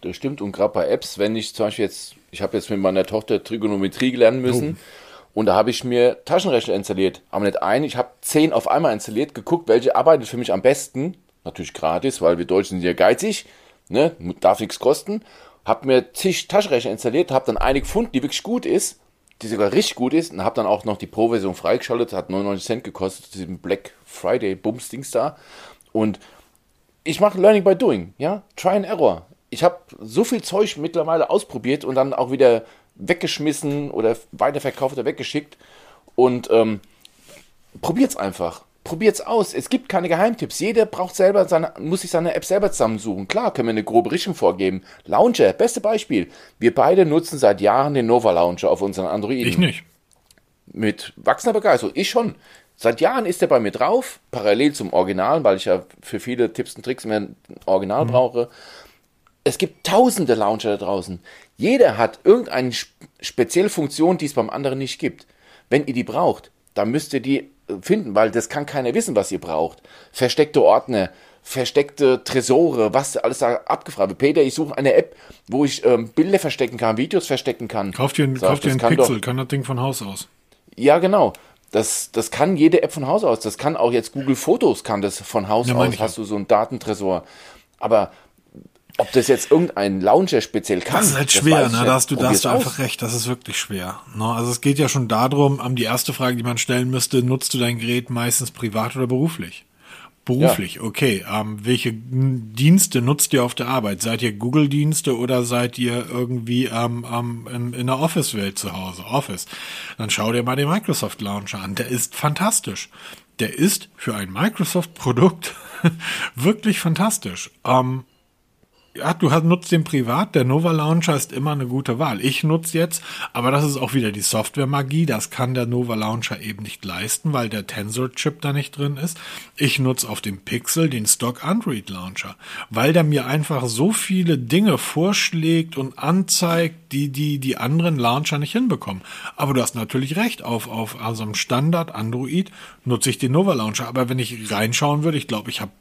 Das stimmt, und gerade bei Apps, wenn ich zum Beispiel jetzt, ich habe jetzt mit meiner Tochter Trigonometrie lernen müssen. Oh und da habe ich mir Taschenrechner installiert. Aber nicht ein, ich habe zehn auf einmal installiert, geguckt, welche arbeitet für mich am besten. Natürlich gratis, weil wir Deutschen sind ja geizig, ne? darf nichts kosten. Habe mir zig Taschenrechner installiert, habe dann eine gefunden, die wirklich gut ist, die sogar richtig gut ist und habe dann auch noch die Pro-Version freigeschaltet, hat 99 Cent gekostet, diesem Black Friday Bums-Dings da. Und ich mache Learning by Doing, ja, Try and Error. Ich habe so viel Zeug mittlerweile ausprobiert und dann auch wieder weggeschmissen oder weiterverkauft oder weggeschickt. Und ähm, probiert's einfach. Probiert's aus. Es gibt keine Geheimtipps. Jeder braucht selber seine, muss sich seine App selber zusammensuchen. Klar, können wir eine grobe Richtung vorgeben. Launcher, beste Beispiel. Wir beide nutzen seit Jahren den Nova Launcher auf unseren Androiden. Ich nicht. Mit wachsender Begeisterung. Ich schon. Seit Jahren ist er bei mir drauf, parallel zum Original, weil ich ja für viele Tipps und Tricks mehr ein Original mhm. brauche. Es gibt tausende Launcher da draußen. Jeder hat irgendeine spezielle Funktion, die es beim anderen nicht gibt. Wenn ihr die braucht, dann müsst ihr die äh, finden, weil das kann keiner wissen, was ihr braucht. Versteckte Ordner, versteckte Tresore, was alles da abgefragt wird. Peter, ich suche eine App, wo ich ähm, Bilder verstecken kann, Videos verstecken kann. Kauft ihr, ein, kauft ihr einen kann Pixel, doch, kann das Ding von Haus aus. Ja, genau. Das, das kann jede App von Haus aus. Das kann auch jetzt Google Fotos kann das von Haus ja, aus. Hast du so einen Datentresor. Aber ob das jetzt irgendein Launcher speziell kann. Das ist halt schwer, ne? Da hast du, da hast du einfach recht, das ist wirklich schwer. Ne? Also es geht ja schon darum, um, die erste Frage, die man stellen müsste, nutzt du dein Gerät meistens privat oder beruflich? Beruflich, ja. okay. Ähm, welche Dienste nutzt ihr auf der Arbeit? Seid ihr Google-Dienste oder seid ihr irgendwie ähm, ähm, in, in der Office-Welt zu Hause? Office. Dann schau dir mal den Microsoft Launcher an. Der ist fantastisch. Der ist für ein Microsoft-Produkt wirklich fantastisch. Ähm, ja, du hast, nutzt den privat, der Nova Launcher ist immer eine gute Wahl. Ich nutze jetzt, aber das ist auch wieder die Software-Magie, das kann der Nova Launcher eben nicht leisten, weil der Tensor-Chip da nicht drin ist. Ich nutze auf dem Pixel den Stock Android Launcher, weil der mir einfach so viele Dinge vorschlägt und anzeigt, die die, die anderen Launcher nicht hinbekommen. Aber du hast natürlich recht, auf, auf also einem Standard Android nutze ich den Nova Launcher, aber wenn ich reinschauen würde, ich glaube, ich habe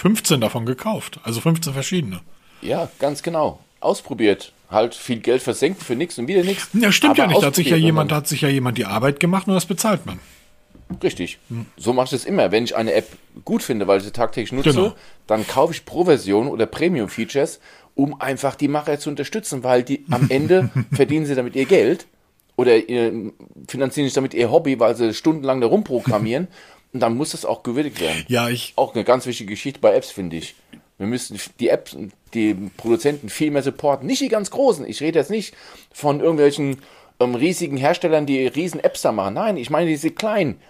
15 davon gekauft. Also 15 verschiedene. Ja, ganz genau. Ausprobiert. Halt viel Geld versenkt für nichts und wieder nichts. Ja, stimmt ja nicht. Da hat sich ja jemand, hat sich ja jemand die Arbeit gemacht und das bezahlt man. Richtig. Hm. So mache ich es immer. Wenn ich eine App gut finde, weil ich sie tagtäglich nutze, genau. dann kaufe ich Pro-Version oder Premium-Features, um einfach die Macher zu unterstützen, weil die am Ende verdienen sie damit ihr Geld oder ihr, finanzieren sich damit ihr Hobby, weil sie stundenlang da rumprogrammieren. Und dann muss das auch gewürdigt werden. Ja, ich. Auch eine ganz wichtige Geschichte bei Apps, finde ich. Wir müssen die Apps, die Produzenten viel mehr supporten. Nicht die ganz großen. Ich rede jetzt nicht von irgendwelchen ähm, riesigen Herstellern, die riesen Apps da machen. Nein, ich meine diese kleinen,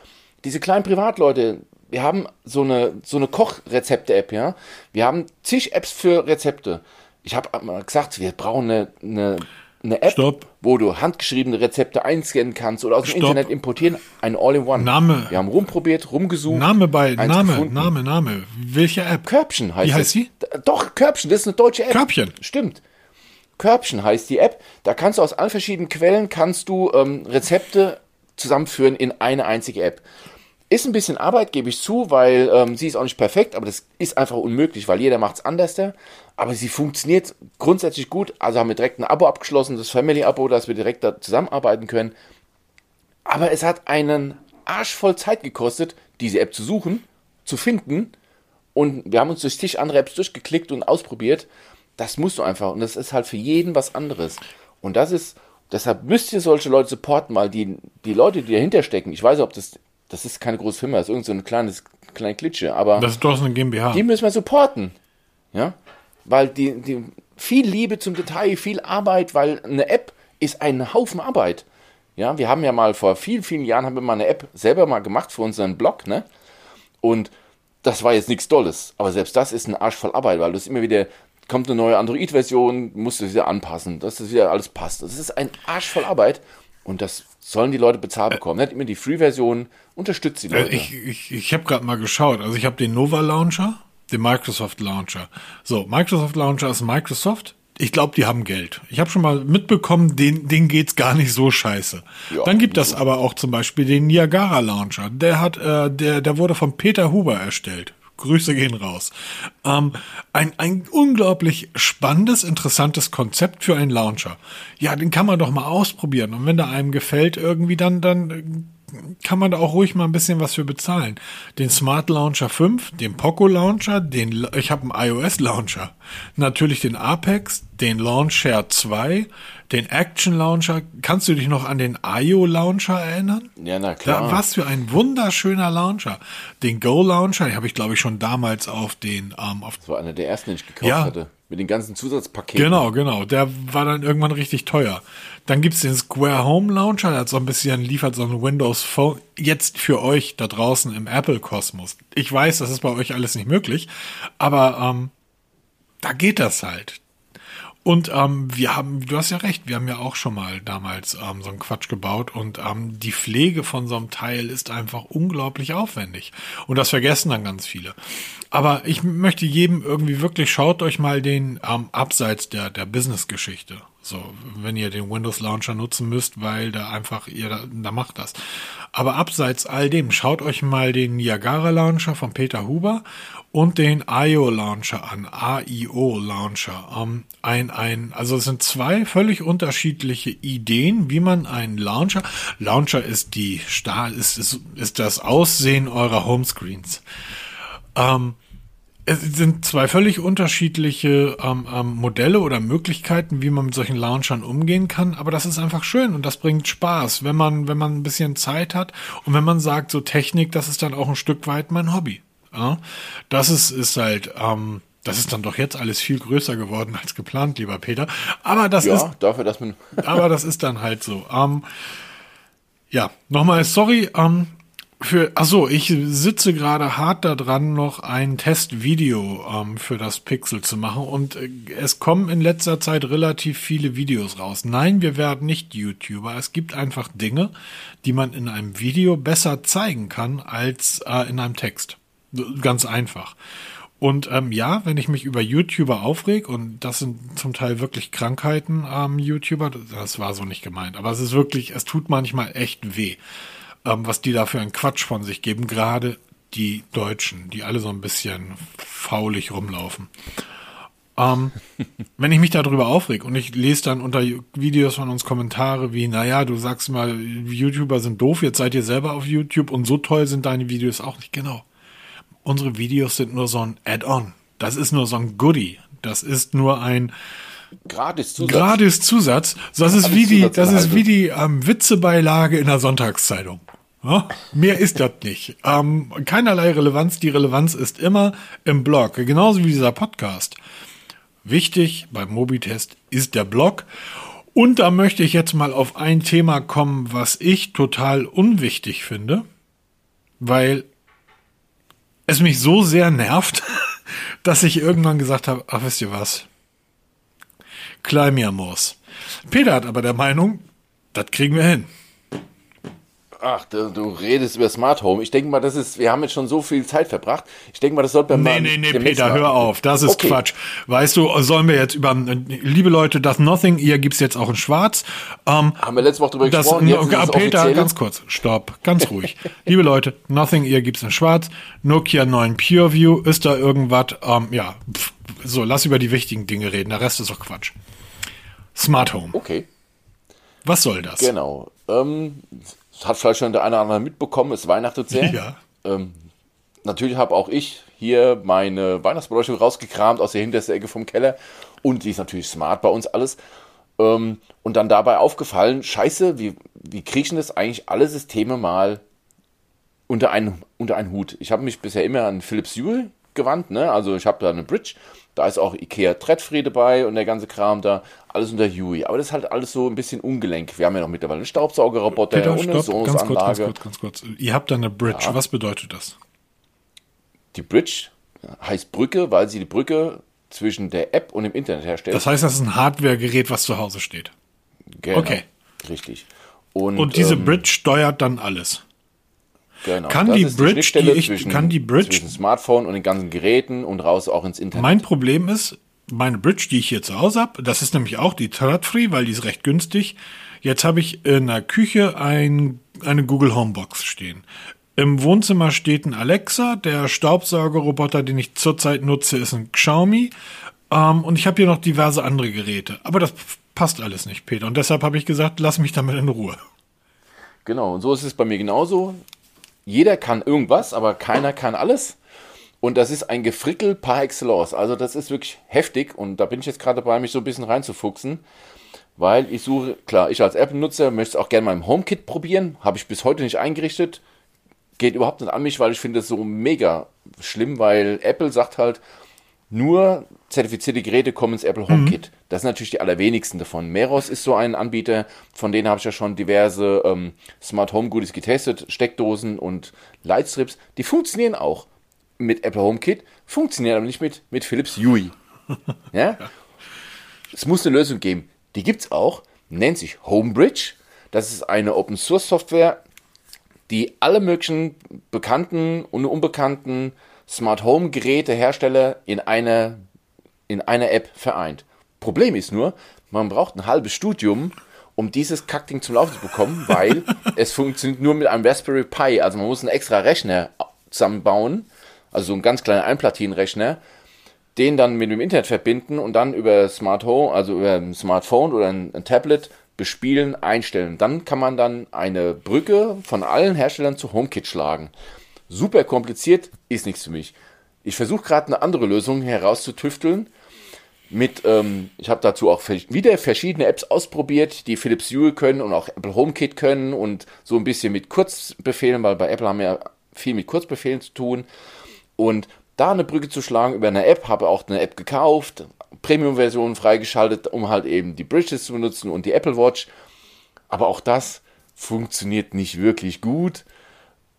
diese kleinen Privatleute. Wir haben so eine, so eine Kochrezepte-App, ja. Wir haben zig Apps für Rezepte. Ich habe gesagt, wir brauchen eine, eine eine App, Stopp. wo du handgeschriebene Rezepte einscannen kannst oder aus dem Stopp. Internet importieren, ein All-in-One. Name. Wir haben rumprobiert, rumgesucht. Name bei, Name, gefunden. Name, Name. Welche App? Körbchen heißt Wie heißt sie? Doch, Körbchen, das ist eine deutsche App. Körbchen. Stimmt. Körbchen heißt die App. Da kannst du aus allen verschiedenen Quellen kannst du ähm, Rezepte zusammenführen in eine einzige App. Ist ein bisschen Arbeit, gebe ich zu, weil ähm, sie ist auch nicht perfekt, aber das ist einfach unmöglich, weil jeder macht es anders. Aber sie funktioniert grundsätzlich gut. Also haben wir direkt ein Abo abgeschlossen, das Family-Abo, dass wir direkt da zusammenarbeiten können. Aber es hat einen Arsch voll Zeit gekostet, diese App zu suchen, zu finden. Und wir haben uns durch zig andere Apps durchgeklickt und ausprobiert. Das musst du einfach. Und das ist halt für jeden was anderes. Und das ist, deshalb müsst ihr solche Leute supporten, weil die, die Leute, die dahinter stecken, ich weiß nicht, ob das das ist keine große Firma, das ist irgend so ein kleines, kleine Klitsche, aber. Das ist doch eine GmbH. Die müssen wir supporten. Ja? Weil die, die, viel Liebe zum Detail, viel Arbeit, weil eine App ist ein Haufen Arbeit. Ja, wir haben ja mal vor vielen, vielen Jahren haben wir mal eine App selber mal gemacht für unseren Blog, ne? Und das war jetzt nichts Tolles. Aber selbst das ist ein Arsch voll Arbeit, weil du es immer wieder, kommt eine neue Android-Version, musst du wieder anpassen, dass das wieder alles passt. Das ist ein Arsch voll Arbeit. Und das sollen die Leute bezahlt bekommen. Nicht immer die Free-Version, unterstützt die äh, Leute. Ich, ich, ich habe gerade mal geschaut. Also ich habe den Nova Launcher, den Microsoft Launcher. So, Microsoft Launcher ist Microsoft. Ich glaube, die haben Geld. Ich habe schon mal mitbekommen, den, denen geht's gar nicht so scheiße. Ja, Dann gibt es aber auch zum Beispiel den Niagara Launcher. Der hat, äh, der, der wurde von Peter Huber erstellt. Grüße gehen raus. Ähm, ein, ein unglaublich spannendes, interessantes Konzept für einen Launcher. Ja, den kann man doch mal ausprobieren. Und wenn der einem gefällt irgendwie, dann, dann kann man da auch ruhig mal ein bisschen was für bezahlen. Den Smart Launcher 5, den Poco Launcher, den, ich habe einen iOS Launcher, natürlich den Apex, den Launcher 2, den Action Launcher. Kannst du dich noch an den IO Launcher erinnern? Ja, na klar. Da, was für ein wunderschöner Launcher. Den Go Launcher, den habe ich glaube ich schon damals auf den, ähm, auf. Das war einer der ersten, den ich gekauft ja, hatte. Mit den ganzen Zusatzpaketen. Genau, genau. Der war dann irgendwann richtig teuer. Dann gibt's den Square Home Launcher, der hat so ein bisschen, liefert so ein Windows Phone. Jetzt für euch da draußen im Apple-Kosmos. Ich weiß, das ist bei euch alles nicht möglich, aber ähm, da geht das halt. Und ähm, wir haben, du hast ja recht, wir haben ja auch schon mal damals ähm, so einen Quatsch gebaut und ähm, die Pflege von so einem Teil ist einfach unglaublich aufwendig. Und das vergessen dann ganz viele. Aber ich möchte jedem irgendwie wirklich, schaut euch mal den ähm, abseits der, der Business-Geschichte. So, wenn ihr den Windows Launcher nutzen müsst, weil da einfach ihr da, da macht das. Aber abseits all dem, schaut euch mal den Niagara Launcher von Peter Huber und den IO Launcher an, AIO Launcher. Ähm, ein, ein, also es sind zwei völlig unterschiedliche Ideen, wie man einen Launcher, Launcher ist die Stahl, ist, ist, ist das Aussehen eurer Homescreens. Ähm, es sind zwei völlig unterschiedliche ähm, ähm, Modelle oder Möglichkeiten, wie man mit solchen Launchern umgehen kann. Aber das ist einfach schön und das bringt Spaß, wenn man, wenn man ein bisschen Zeit hat und wenn man sagt, so Technik, das ist dann auch ein Stück weit mein Hobby. Ja? Das ist, ist halt, ähm, das ist dann doch jetzt alles viel größer geworden als geplant, lieber Peter. Aber das ja, ist. dafür, dass man. aber das ist dann halt so. Ähm, ja, nochmal sorry. Ähm, Für, achso, ich sitze gerade hart daran, noch ein Testvideo ähm, für das Pixel zu machen und äh, es kommen in letzter Zeit relativ viele Videos raus. Nein, wir werden nicht YouTuber. Es gibt einfach Dinge, die man in einem Video besser zeigen kann als äh, in einem Text. Ganz einfach. Und ähm, ja, wenn ich mich über YouTuber aufreg, und das sind zum Teil wirklich Krankheiten, ähm, YouTuber, das war so nicht gemeint, aber es ist wirklich, es tut manchmal echt weh ähm, was die da für einen Quatsch von sich geben, gerade die Deutschen, die alle so ein bisschen faulig rumlaufen. Ähm, wenn ich mich darüber aufreg und ich lese dann unter Videos von uns Kommentare wie, naja, du sagst mal, YouTuber sind doof, jetzt seid ihr selber auf YouTube und so toll sind deine Videos auch nicht. Genau. Unsere Videos sind nur so ein Add-on. Das ist nur so ein Goodie. Das ist nur ein, Gratis-Zusatz. Gratis-Zusatz. Das ist wie die, das ist wie die ähm, Witzebeilage in der Sonntagszeitung. Ja, mehr ist das nicht. Ähm, keinerlei Relevanz. Die Relevanz ist immer im Blog. Genauso wie dieser Podcast. Wichtig beim Mobitest ist der Blog. Und da möchte ich jetzt mal auf ein Thema kommen, was ich total unwichtig finde, weil es mich so sehr nervt, dass ich irgendwann gesagt habe, ach wisst ihr was, Kleimiamos. Peter hat aber der Meinung, das kriegen wir hin. Ach, du, redest über Smart Home. Ich denke mal, das ist, wir haben jetzt schon so viel Zeit verbracht. Ich denke mal, das sollte man Nee, nee, nee, Peter, hör auf. Das ist okay. Quatsch. Weißt du, sollen wir jetzt über, liebe Leute, das Nothing Ear gibt's jetzt auch in schwarz. Ähm, haben wir letzte Woche drüber das, gesprochen. Jetzt Peter, ganz kurz, stopp, ganz ruhig. liebe Leute, Nothing Ear gibt's in schwarz. Nokia 9 PureView, ist da irgendwas, ähm, ja, pff, so, lass über die wichtigen Dinge reden. Der Rest ist doch Quatsch. Smart Home. Okay. Was soll das? Genau. Ähm, hat vielleicht schon der eine oder andere mitbekommen, es weihnachtet sehr. Ja. Ähm, natürlich habe auch ich hier meine Weihnachtsbeleuchtung rausgekramt aus der hintersten Ecke vom Keller. Und die ist natürlich smart bei uns alles. Ähm, und dann dabei aufgefallen, scheiße, wie, wie kriechen das eigentlich alle Systeme mal unter einen, unter einen Hut? Ich habe mich bisher immer an Philips Hue gewandt, ne? Also ich habe da eine Bridge da ist auch Ikea Threadfree dabei und der ganze Kram da. Alles unter Huey. Aber das ist halt alles so ein bisschen ungelenk. Wir haben ja noch mittlerweile einen Staubsaugerroboter Peter, und eine stopp, ganz kurz, ganz kurz, ganz kurz. Ihr habt da eine Bridge. Ja. Was bedeutet das? Die Bridge heißt Brücke, weil sie die Brücke zwischen der App und dem Internet herstellt. Das heißt, das ist ein Hardware-Gerät, was zu Hause steht. Genau. Okay. Richtig. Und, und diese ähm, Bridge steuert dann alles. Genau. Kann die Bridge, die, die ich, zwischen, kann die Bridge zwischen Smartphone und den ganzen Geräten und raus auch ins Internet. Mein Problem ist, meine Bridge, die ich hier zu Hause habe, das ist nämlich auch die Thread-Free, weil die ist recht günstig. Jetzt habe ich in der Küche ein, eine Google Homebox stehen. Im Wohnzimmer steht ein Alexa, der Staubsaugerroboter, den ich zurzeit nutze, ist ein Xiaomi. Ähm, und ich habe hier noch diverse andere Geräte. Aber das passt alles nicht, Peter. Und deshalb habe ich gesagt, lass mich damit in Ruhe. Genau, und so ist es bei mir genauso jeder kann irgendwas, aber keiner kann alles. Und das ist ein Gefrickel par excellence. Also das ist wirklich heftig und da bin ich jetzt gerade dabei, mich so ein bisschen reinzufuchsen. Weil ich suche, klar, ich als Apple-Nutzer möchte es auch gerne mal im HomeKit probieren. Habe ich bis heute nicht eingerichtet. Geht überhaupt nicht an mich, weil ich finde es so mega schlimm, weil Apple sagt halt, nur zertifizierte Geräte kommen ins Apple HomeKit. Mhm. Das sind natürlich die allerwenigsten davon. Meros ist so ein Anbieter, von denen habe ich ja schon diverse ähm, Smart Home Goodies getestet, Steckdosen und Lightstrips. Die funktionieren auch mit Apple HomeKit, funktionieren aber nicht mit, mit Philips Hue. ja? Es muss eine Lösung geben. Die gibt es auch, nennt sich Homebridge. Das ist eine Open Source Software, die alle möglichen bekannten und unbekannten Smart Home Geräte Hersteller in einer, in einer App vereint. Problem ist nur, man braucht ein halbes Studium, um dieses Kackding zum Laufen zu bekommen, weil es funktioniert nur mit einem Raspberry Pi. Also man muss einen extra Rechner zusammenbauen, also so einen ganz kleinen Einplatinenrechner, den dann mit dem Internet verbinden und dann über Smart Home, also über ein Smartphone oder ein, ein Tablet bespielen, einstellen. Dann kann man dann eine Brücke von allen Herstellern zu HomeKit schlagen super kompliziert, ist nichts für mich. Ich versuche gerade eine andere Lösung herauszutüfteln. Mit, ähm, ich habe dazu auch wieder verschiedene Apps ausprobiert, die Philips Hue können und auch Apple HomeKit können und so ein bisschen mit Kurzbefehlen, weil bei Apple haben wir ja viel mit Kurzbefehlen zu tun. Und da eine Brücke zu schlagen über eine App, habe auch eine App gekauft, Premium-Version freigeschaltet, um halt eben die Bridges zu benutzen und die Apple Watch. Aber auch das funktioniert nicht wirklich gut.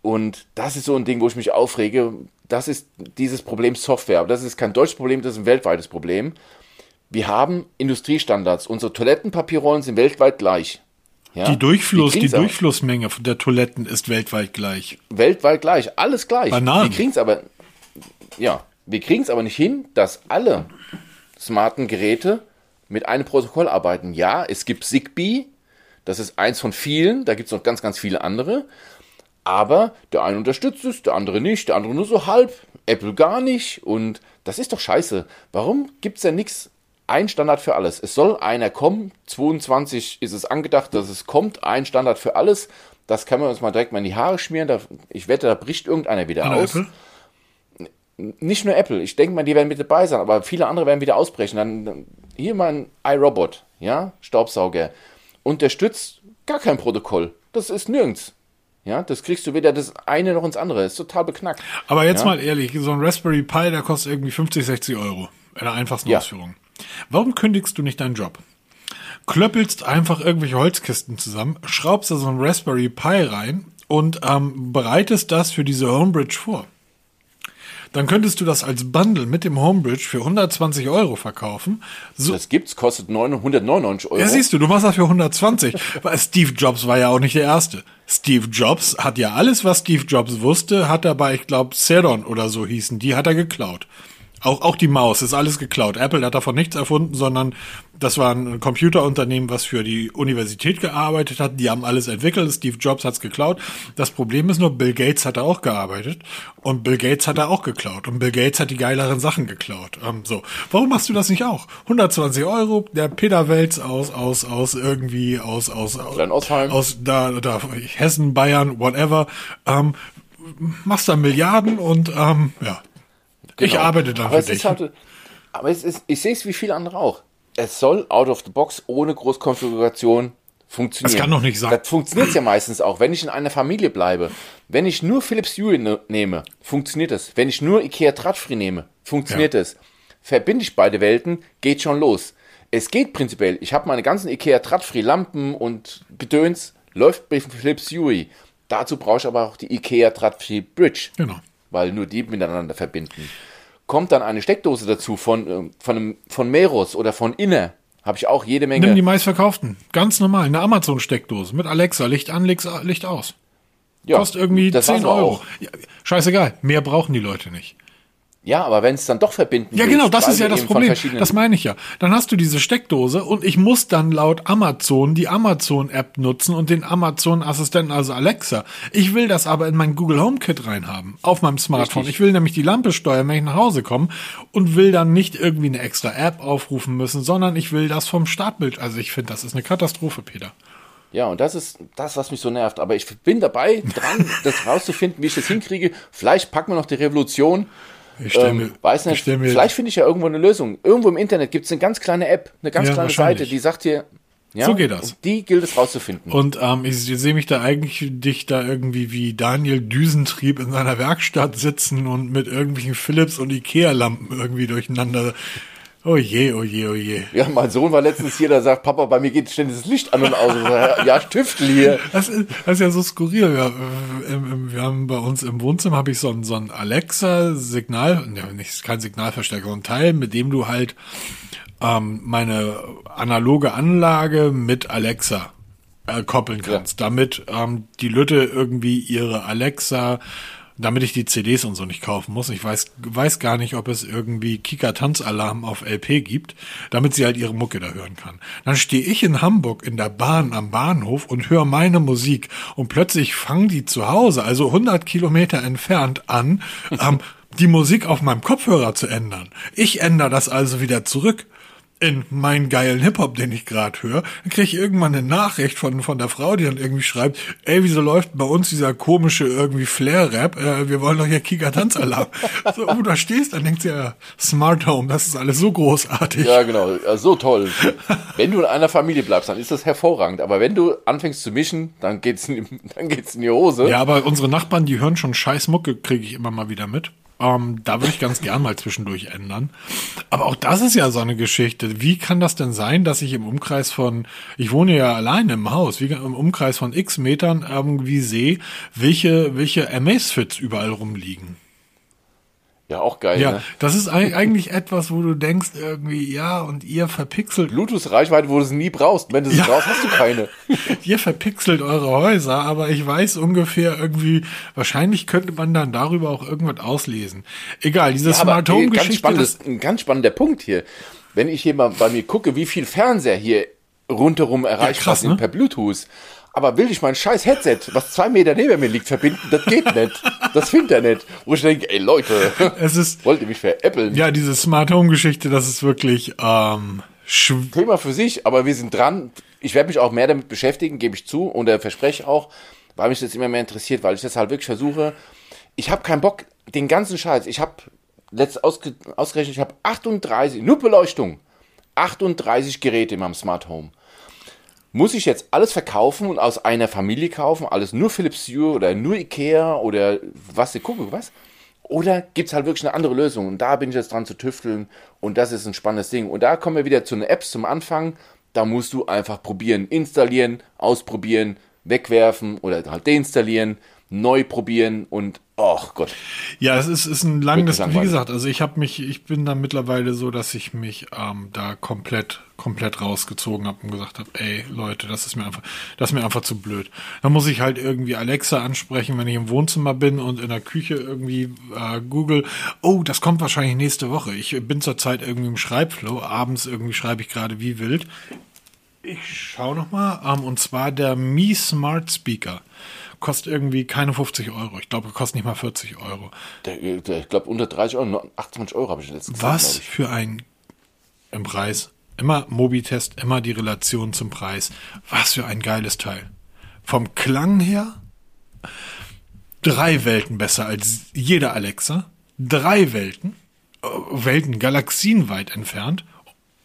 Und das ist so ein Ding, wo ich mich aufrege. Das ist dieses Problem Software. Aber das ist kein deutsches Problem, das ist ein weltweites Problem. Wir haben Industriestandards. Unsere Toilettenpapierrollen sind weltweit gleich. Ja? Die, Durchfluss, die Durchflussmenge der Toiletten ist weltweit gleich. Weltweit gleich, alles gleich. Bananen. Wir kriegen es aber, ja, wir kriegen es aber nicht hin, dass alle smarten Geräte mit einem Protokoll arbeiten. Ja, es gibt Zigbee, das ist eins von vielen, da gibt es noch ganz, ganz viele andere. Aber der eine unterstützt es, der andere nicht, der andere nur so halb, Apple gar nicht. Und das ist doch scheiße. Warum gibt es denn nichts? Ein Standard für alles. Es soll einer kommen. 22 ist es angedacht, dass es kommt. Ein Standard für alles. Das kann man uns mal direkt mal in die Haare schmieren. Ich wette, da bricht irgendeiner wieder An aus. Apple? Nicht nur Apple. Ich denke mal, die werden mit dabei sein, aber viele andere werden wieder ausbrechen. Dann, dann hier mal ein iRobot, ja, Staubsauger. Unterstützt gar kein Protokoll. Das ist nirgends. Ja, das kriegst du weder das eine noch ins andere. ist total beknackt. Aber jetzt ja? mal ehrlich, so ein Raspberry Pi, der kostet irgendwie 50, 60 Euro. In der einfachsten Ja. Ausführung. Warum kündigst du nicht deinen Job? Klöppelst einfach irgendwelche Holzkisten zusammen, schraubst da so ein Raspberry Pi rein und ähm, bereitest das für diese Homebridge vor. Dann könntest du das als Bundle mit dem Homebridge für 120 Euro verkaufen. So, Das gibt's, kostet 999 Euro. ja, siehst du, du machst das für 120. Weil Steve Jobs war ja auch nicht der Erste. Steve Jobs hat ja alles, was Steve Jobs wusste, hat er bei, ich glaube, Cedon oder so hießen, die hat er geklaut. Auch, auch die Maus ist alles geklaut. Apple hat davon nichts erfunden, sondern das war ein Computerunternehmen, was für die Universität gearbeitet hat. Die haben alles entwickelt. Steve Jobs hat's geklaut. Das Problem ist nur, Bill Gates hat da auch gearbeitet. Und Bill Gates hat da auch geklaut. Und Bill Gates hat die geileren Sachen geklaut. Ähm, so. Warum machst du das nicht auch? 120 Euro, der Peter Welz aus, aus, aus irgendwie, aus, aus, aus, aus da, da, Hessen, Bayern, whatever. Ähm, machst da Milliarden und, ähm, ja. Ich Genau. arbeite dann aber für dich. Halt, aber es ist, ich sehe es wie viele andere auch. Es soll out of the box ohne Großkonfiguration funktionieren. Das kann doch nicht sein. Das funktioniert ja meistens auch, wenn ich in einer Familie bleibe. Wenn ich nur Philips Hue ne nehme, funktioniert es. Wenn ich nur Ikea Tradfree nehme, funktioniert es. Verbinde ich beide Welten, geht schon los. Es geht prinzipiell. Ich habe meine ganzen Ikea Tradfree Lampen und Gedöns, läuft bei Philips Hue. Dazu brauche ich aber auch die Ikea Tradfree Bridge Genau. weil nur die miteinander verbinden. Kommt dann eine Steckdose dazu von, ähm, von, einem, von Meros oder von Inner, habe ich auch jede Menge. Nimm die meistverkauften. Ganz normal. Eine Amazon-Steckdose mit Alexa. Licht an, Licht, aus. ja, Kostet irgendwie das 10 war's aber Euro. Ja, scheißegal. Mehr brauchen die Leute nicht. Ja, aber wenn es dann doch verbinden Ja, genau, das ist ja das Problem. Das meine ich ja. Dann hast du diese Steckdose und ich muss dann laut Amazon die Amazon-App nutzen und den Amazon-Assistenten, also Alexa. Ich will das aber in mein Google HomeKit reinhaben, auf meinem Smartphone. Richtig. Ich will nämlich die Lampe steuern, wenn ich nach Hause komme und will dann nicht irgendwie eine extra App aufrufen müssen, sondern ich will das vom Startbild. Also ich finde, das ist eine Katastrophe, Peter. Ja, und das ist das, was mich so nervt. Aber ich bin dabei, dran, das rauszufinden, wie ich das hinkriege. Vielleicht packen wir noch die Revolution. Ich stell Ähm, mir, weiß ich nicht, mir, vielleicht finde ich ja irgendwo eine Lösung. Irgendwo im Internet gibt es eine ganz kleine App, eine ganz Ja, kleine. Seite, die sagt dir, ja, So geht das. Die gilt es rauszufinden. Und ähm, ich, ich sehe mich da eigentlich dich da irgendwie wie Daniel Düsentrieb in seiner Werkstatt sitzen und mit irgendwelchen Philips und Ikea-Lampen irgendwie durcheinander. Oh je, oh je, oh je. Ja, mein Sohn war letztens hier, der sagt, Papa, bei mir geht ständig das Licht an und aus. Ja, Tüftel hier. Das ist, das ist ja so skurril. Wir, wir haben bei uns im Wohnzimmer habe ich so ein, so ein Alexa-Signal, ja, nicht kein Signalverstärker, so ein Teil, mit dem du halt ähm, meine analoge Anlage mit Alexa äh, koppeln kannst, damit ähm, die Lütte irgendwie ihre Alexa, damit ich die CDs und so nicht kaufen muss. Ich weiß, weiß gar nicht, ob es irgendwie Kika-Tanzalarm auf LP gibt, damit sie halt ihre Mucke da hören kann. Dann stehe ich in Hamburg in der Bahn am Bahnhof und höre meine Musik und plötzlich fangen die zu Hause, also 100 Kilometer entfernt an, ähm, die Musik auf meinem Kopfhörer zu ändern. Ich ändere das also wieder zurück in meinen geilen Hip-Hop, den ich gerade höre, dann kriege ich irgendwann eine Nachricht von, von der Frau, die dann irgendwie schreibt, ey, wieso läuft bei uns dieser komische irgendwie Flair-Rap? Äh, wir wollen doch hier Kika-Tanzalarm. so, wo du da stehst, dann denkst du ja, Smart Home, das ist alles so großartig. Ja, genau. So toll. Wenn du in einer Familie bleibst, dann ist das hervorragend. Aber wenn du anfängst zu mischen, dann geht's in, dann geht's in die Hose. Ja, aber unsere Nachbarn, die hören schon scheiß Mucke, kriege ich immer mal wieder mit. Ähm, da würde ich ganz gern mal zwischendurch ändern. Aber auch das ist ja so eine Geschichte. Wie kann das denn sein, dass ich im Umkreis von, ich wohne ja alleine im Haus, wie im Umkreis von x Metern irgendwie sehe, welche, welche Amazfits überall rumliegen? Ja, auch geil. Ja, ne? das ist eigentlich etwas, wo du denkst irgendwie, ja, und ihr verpixelt, Bluetooth-Reichweite, wo du es nie brauchst. Wenn du sie Ja. brauchst, hast du keine. ihr verpixelt eure Häuser, aber ich weiß ungefähr irgendwie, wahrscheinlich könnte man dann darüber auch irgendwas auslesen. Egal, diese Ja, aber, Smart ey, Home ganz Geschichte, spannendes, das, ein ganz spannender Punkt hier. Wenn ich hier mal bei mir gucke, wie viel Fernseher hier rundherum erreichbar krass, sind ne? per Bluetooth. Aber will ich mein scheiß Headset, was zwei Meter neben mir liegt, verbinden? Das geht nicht. Das findet er nicht. Wo ich denke, ey Leute, es ist, wollt ihr mich veräppeln? ja, diese Smart Home Geschichte, das ist wirklich, ähm, Thema für sich, aber wir sind dran. Ich werde mich auch mehr damit beschäftigen, gebe ich zu und äh, verspreche auch, weil mich das immer mehr interessiert, weil ich das halt wirklich versuche. Ich habe keinen Bock, den ganzen Scheiß. Ich habe letzt ausge, ausgerechnet, ich habe 38, nur Beleuchtung, 38 Geräte in meinem Smart Home. Muss ich jetzt alles verkaufen und aus einer Familie kaufen, alles nur Philips Hue oder nur Ikea oder was, gucke was? Oder gibt es halt wirklich eine andere Lösung? Und da bin ich jetzt dran zu tüfteln und das ist ein spannendes Ding. Und da kommen wir wieder zu den Apps zum Anfang. Da musst du einfach probieren, installieren, ausprobieren, wegwerfen oder halt deinstallieren, neu probieren und ach Gott. Ja, es ist, ist ein langes, wie gesagt, also ich habe mich, ich bin da mittlerweile so, dass ich mich ähm, da komplett, komplett rausgezogen habe und gesagt habe, ey Leute, das ist mir einfach, das ist mir einfach zu blöd. Da muss ich halt irgendwie Alexa ansprechen, wenn ich im Wohnzimmer bin und in der Küche irgendwie äh, Google, oh, das kommt wahrscheinlich nächste Woche. Ich bin zurzeit irgendwie im Schreibflow, abends irgendwie schreibe ich gerade wie wild. Ich schau noch mal, ähm, und zwar der Mi Smart Speaker. Kostet irgendwie keine 50 Euro. Ich glaube, kostet nicht mal 40 Euro. Der, der, ich glaube unter 30 Euro, nur 28 Euro habe ich letztens Was für ein im Preis. Immer Mobitest, immer die Relation zum Preis. Was für ein geiles Teil. Vom Klang her drei Welten besser als jeder Alexa. Drei Welten. äh, Welten galaxienweit entfernt.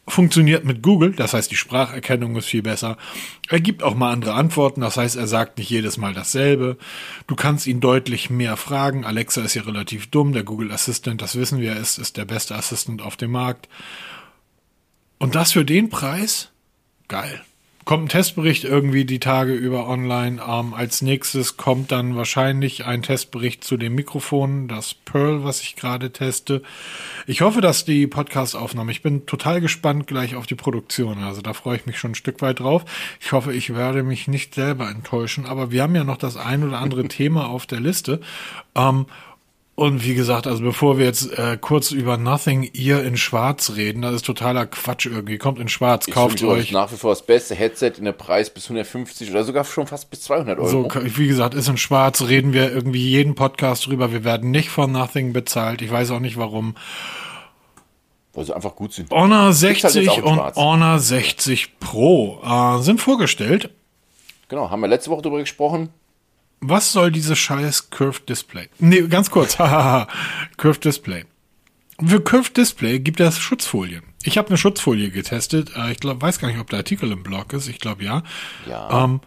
Funktioniert mit Google, das heißt, die Spracherkennung ist viel besser. Er gibt auch mal andere Antworten, das heißt, er sagt nicht jedes Mal dasselbe. Du kannst ihn deutlich mehr fragen. Alexa ist ja relativ dumm, der Google Assistant, das wissen wir, ist, ist der beste Assistant auf dem Markt. Und das für den Preis? Geil. Kommt ein Testbericht irgendwie die Tage über online. Ähm, als nächstes kommt dann wahrscheinlich ein Testbericht zu dem Mikrofon, das Pearl, was ich gerade teste. Ich hoffe, dass die Podcast-Aufnahme, ich bin total gespannt gleich auf die Produktion. Also da freue ich mich schon ein Stück weit drauf. Ich hoffe, ich werde mich nicht selber enttäuschen. Aber wir haben ja noch das ein oder andere Thema auf der Liste. Ähm, und wie gesagt, also bevor wir jetzt äh, kurz über Nothing Ear in Schwarz reden, das ist totaler Quatsch irgendwie. Kommt in Schwarz, Ich kauft das euch. ist nach wie vor das beste Headset in der Preis bis 150 oder sogar schon fast bis 200 Euro. So, wie gesagt, ist in Schwarz, reden wir irgendwie jeden Podcast drüber. Wir werden nicht von Nothing bezahlt. Ich weiß auch nicht warum. weil sie einfach gut sind. Honor Gibt's halt jetzt 60 auch in und. Honor 60 Pro äh, sind vorgestellt. Genau, haben wir letzte Woche drüber gesprochen. Was soll dieses scheiß Curved Display? Nee, ganz kurz. Curved Display. Für Curved Display gibt es Schutzfolien. Ich habe eine Schutzfolie getestet. Äh, Ich glaub, weiß gar nicht, ob der Artikel im Blog ist. Ich glaube ja. Ja. Ähm,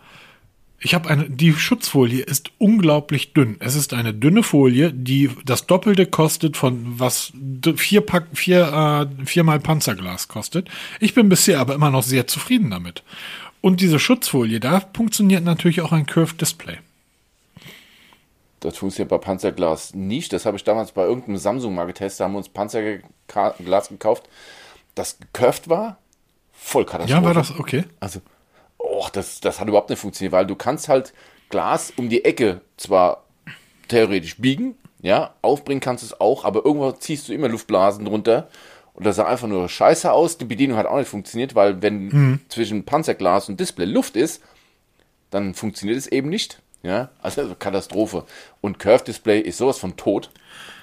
ich habe eine, die Schutzfolie ist unglaublich dünn. Es ist eine dünne Folie, die das Doppelte kostet von was vier Pack, vier, äh, viermal Panzerglas kostet. Ich bin bisher aber immer noch sehr zufrieden damit. Und diese Schutzfolie, da funktioniert natürlich auch ein Curved Display. Das funktioniert bei Panzerglas nicht. Das habe ich damals bei irgendeinem Samsung mal getestet. Da haben wir uns Panzerglas gekauft, das curved war. Voll Katastrophe. Ja, war das okay? Also, oh, das, das hat überhaupt nicht funktioniert, weil du kannst halt Glas um die Ecke zwar theoretisch biegen, ja, aufbringen kannst du es auch, aber irgendwo ziehst du immer Luftblasen drunter und das sah einfach nur scheiße aus. Die Bedienung hat auch nicht funktioniert, weil wenn zwischen Panzerglas und Display Luft ist, dann funktioniert es eben nicht. Ja, also Katastrophe. Und Curved Display ist sowas von tot,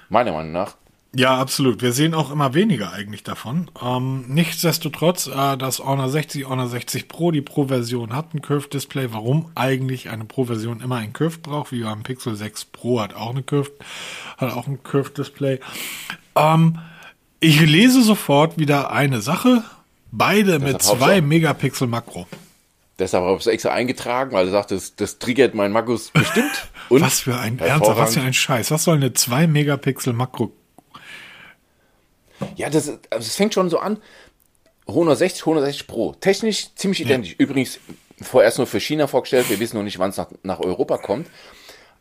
meiner Meinung nach. Ja, absolut. Wir sehen auch immer weniger eigentlich davon. Ähm, nichtsdestotrotz, äh, das Honor 60, Honor 60 Pro, die Pro-Version hat ein Curved Display. Warum eigentlich eine Pro-Version immer ein Curved braucht, wie beim Pixel 6 Pro hat auch eine Curved, hat auch ein Curved Display. Ähm, ich lese sofort wieder eine Sache. Beide mit hat Hauptsache. 2 Megapixel Makro. Deshalb habe ich es extra eingetragen, weil er sagt, das, das triggert mein Markus bestimmt. Und was für ein Ernsthaft, was für ein Scheiß. Was soll eine 2 Megapixel Makro? Ja, das, also das fängt schon so an. 160, 160 Pro. Technisch ziemlich identisch. Ja. Übrigens vorerst nur für China vorgestellt. Wir wissen noch nicht, wann es nach, nach Europa kommt.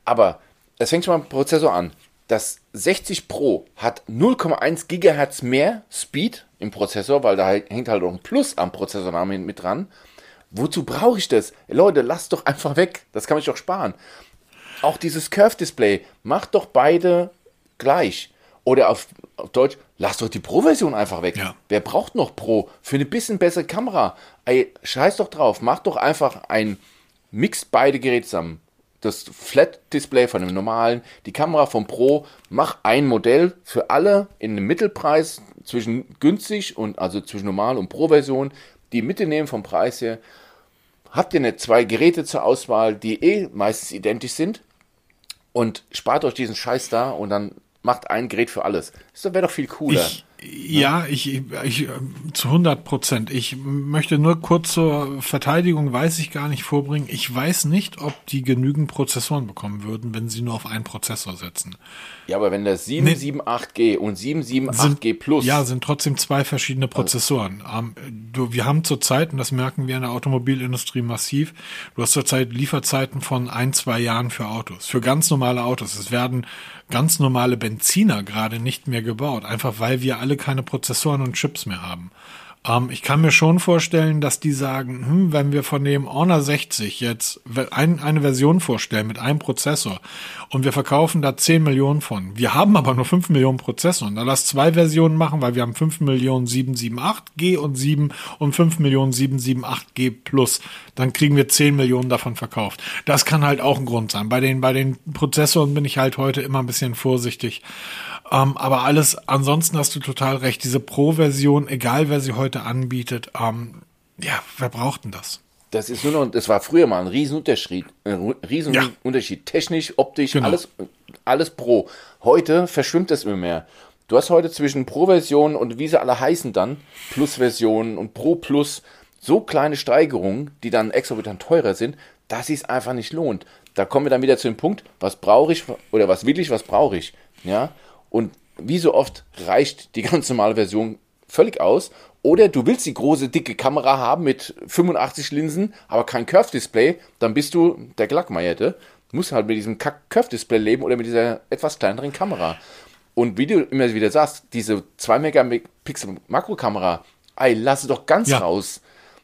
Aber es fängt schon beim Prozessor an. Das 60 Pro hat 0,1 Gigahertz mehr Speed im Prozessor, weil da hängt halt auch ein Plus am Prozessornamen mit dran. Wozu brauche ich das? Leute, lasst doch einfach weg. Das kann ich doch sparen. Auch dieses Curve-Display, macht doch beide gleich. Oder auf, auf Deutsch, lasst doch die Pro-Version einfach weg. Ja. Wer braucht noch Pro für eine bisschen bessere Kamera? Ey, scheiß doch drauf, macht doch einfach ein Mix beide Geräte zusammen das Flat-Display von dem normalen, die Kamera vom Pro, mach ein Modell für alle in einem Mittelpreis zwischen günstig und also zwischen normal und Pro-Version, die Mitte nehmen vom Preis her. Habt ihr nicht zwei Geräte zur Auswahl, die eh meistens identisch sind und spart euch diesen Scheiß da und dann macht ein Gerät für alles. Das wäre doch viel cooler. Ich, ja, ich, ich zu 100 Prozent. Ich möchte nur kurz zur Verteidigung, weiß ich gar nicht vorbringen. Ich weiß nicht, ob die genügend Prozessoren bekommen würden, wenn sie nur auf einen Prozessor setzen. Ja, aber wenn das 778G und 778G Plus. Ja, sind trotzdem zwei verschiedene Prozessoren. Also. wir haben zurzeit, und das merken wir in der Automobilindustrie massiv, du hast zurzeit Lieferzeiten von ein, zwei Jahren für Autos. Für ganz normale Autos. Es werden ganz normale Benziner gerade nicht mehr gebaut. Einfach weil wir alle keine Prozessoren und Chips mehr haben. Ähm, ich kann mir schon vorstellen, dass die sagen, hm, wenn wir von dem Honor 60 jetzt ein, eine Version vorstellen mit einem Prozessor und wir verkaufen da 10 Millionen von. Wir haben aber nur 5 Millionen Prozessoren. Dann lass zwei Versionen machen, weil wir haben 5 Millionen 778G und 7 und 5 Millionen 778G plus. Dann kriegen wir 10 Millionen davon verkauft. Das kann halt auch ein Grund sein. Bei den, bei den Prozessoren bin ich halt heute immer ein bisschen vorsichtig. Ähm, aber alles, ansonsten hast du total recht. Diese Pro-Version, egal wer sie heute anbietet, ähm, ja, wer braucht denn das? Das ist nur noch, das war früher mal ein Riesenunterschied, ein Riesenunterschied. Ja. Technisch, optisch, genau. alles, alles Pro. Heute verschwimmt das immer mehr. Du hast heute zwischen Pro-Version und wie sie alle heißen dann, Plus-Versionen und Pro Plus, so kleine Steigerungen, die dann exorbitant teurer sind, dass es einfach nicht lohnt. Da kommen wir dann wieder zu dem Punkt, was brauche ich oder was will ich, was brauche ich. Ja, und wie so oft reicht die ganz normale Version völlig aus. Oder du willst die große, dicke Kamera haben mit 85 Linsen, aber kein Curve-Display, dann bist du der Glackmeierte. Du musst halt mit diesem Curve-Display leben oder mit dieser etwas kleineren Kamera. Und wie du immer wieder sagst, diese 2 Megapixel Makrokamera, ey, lass sie doch ganz ja. raus.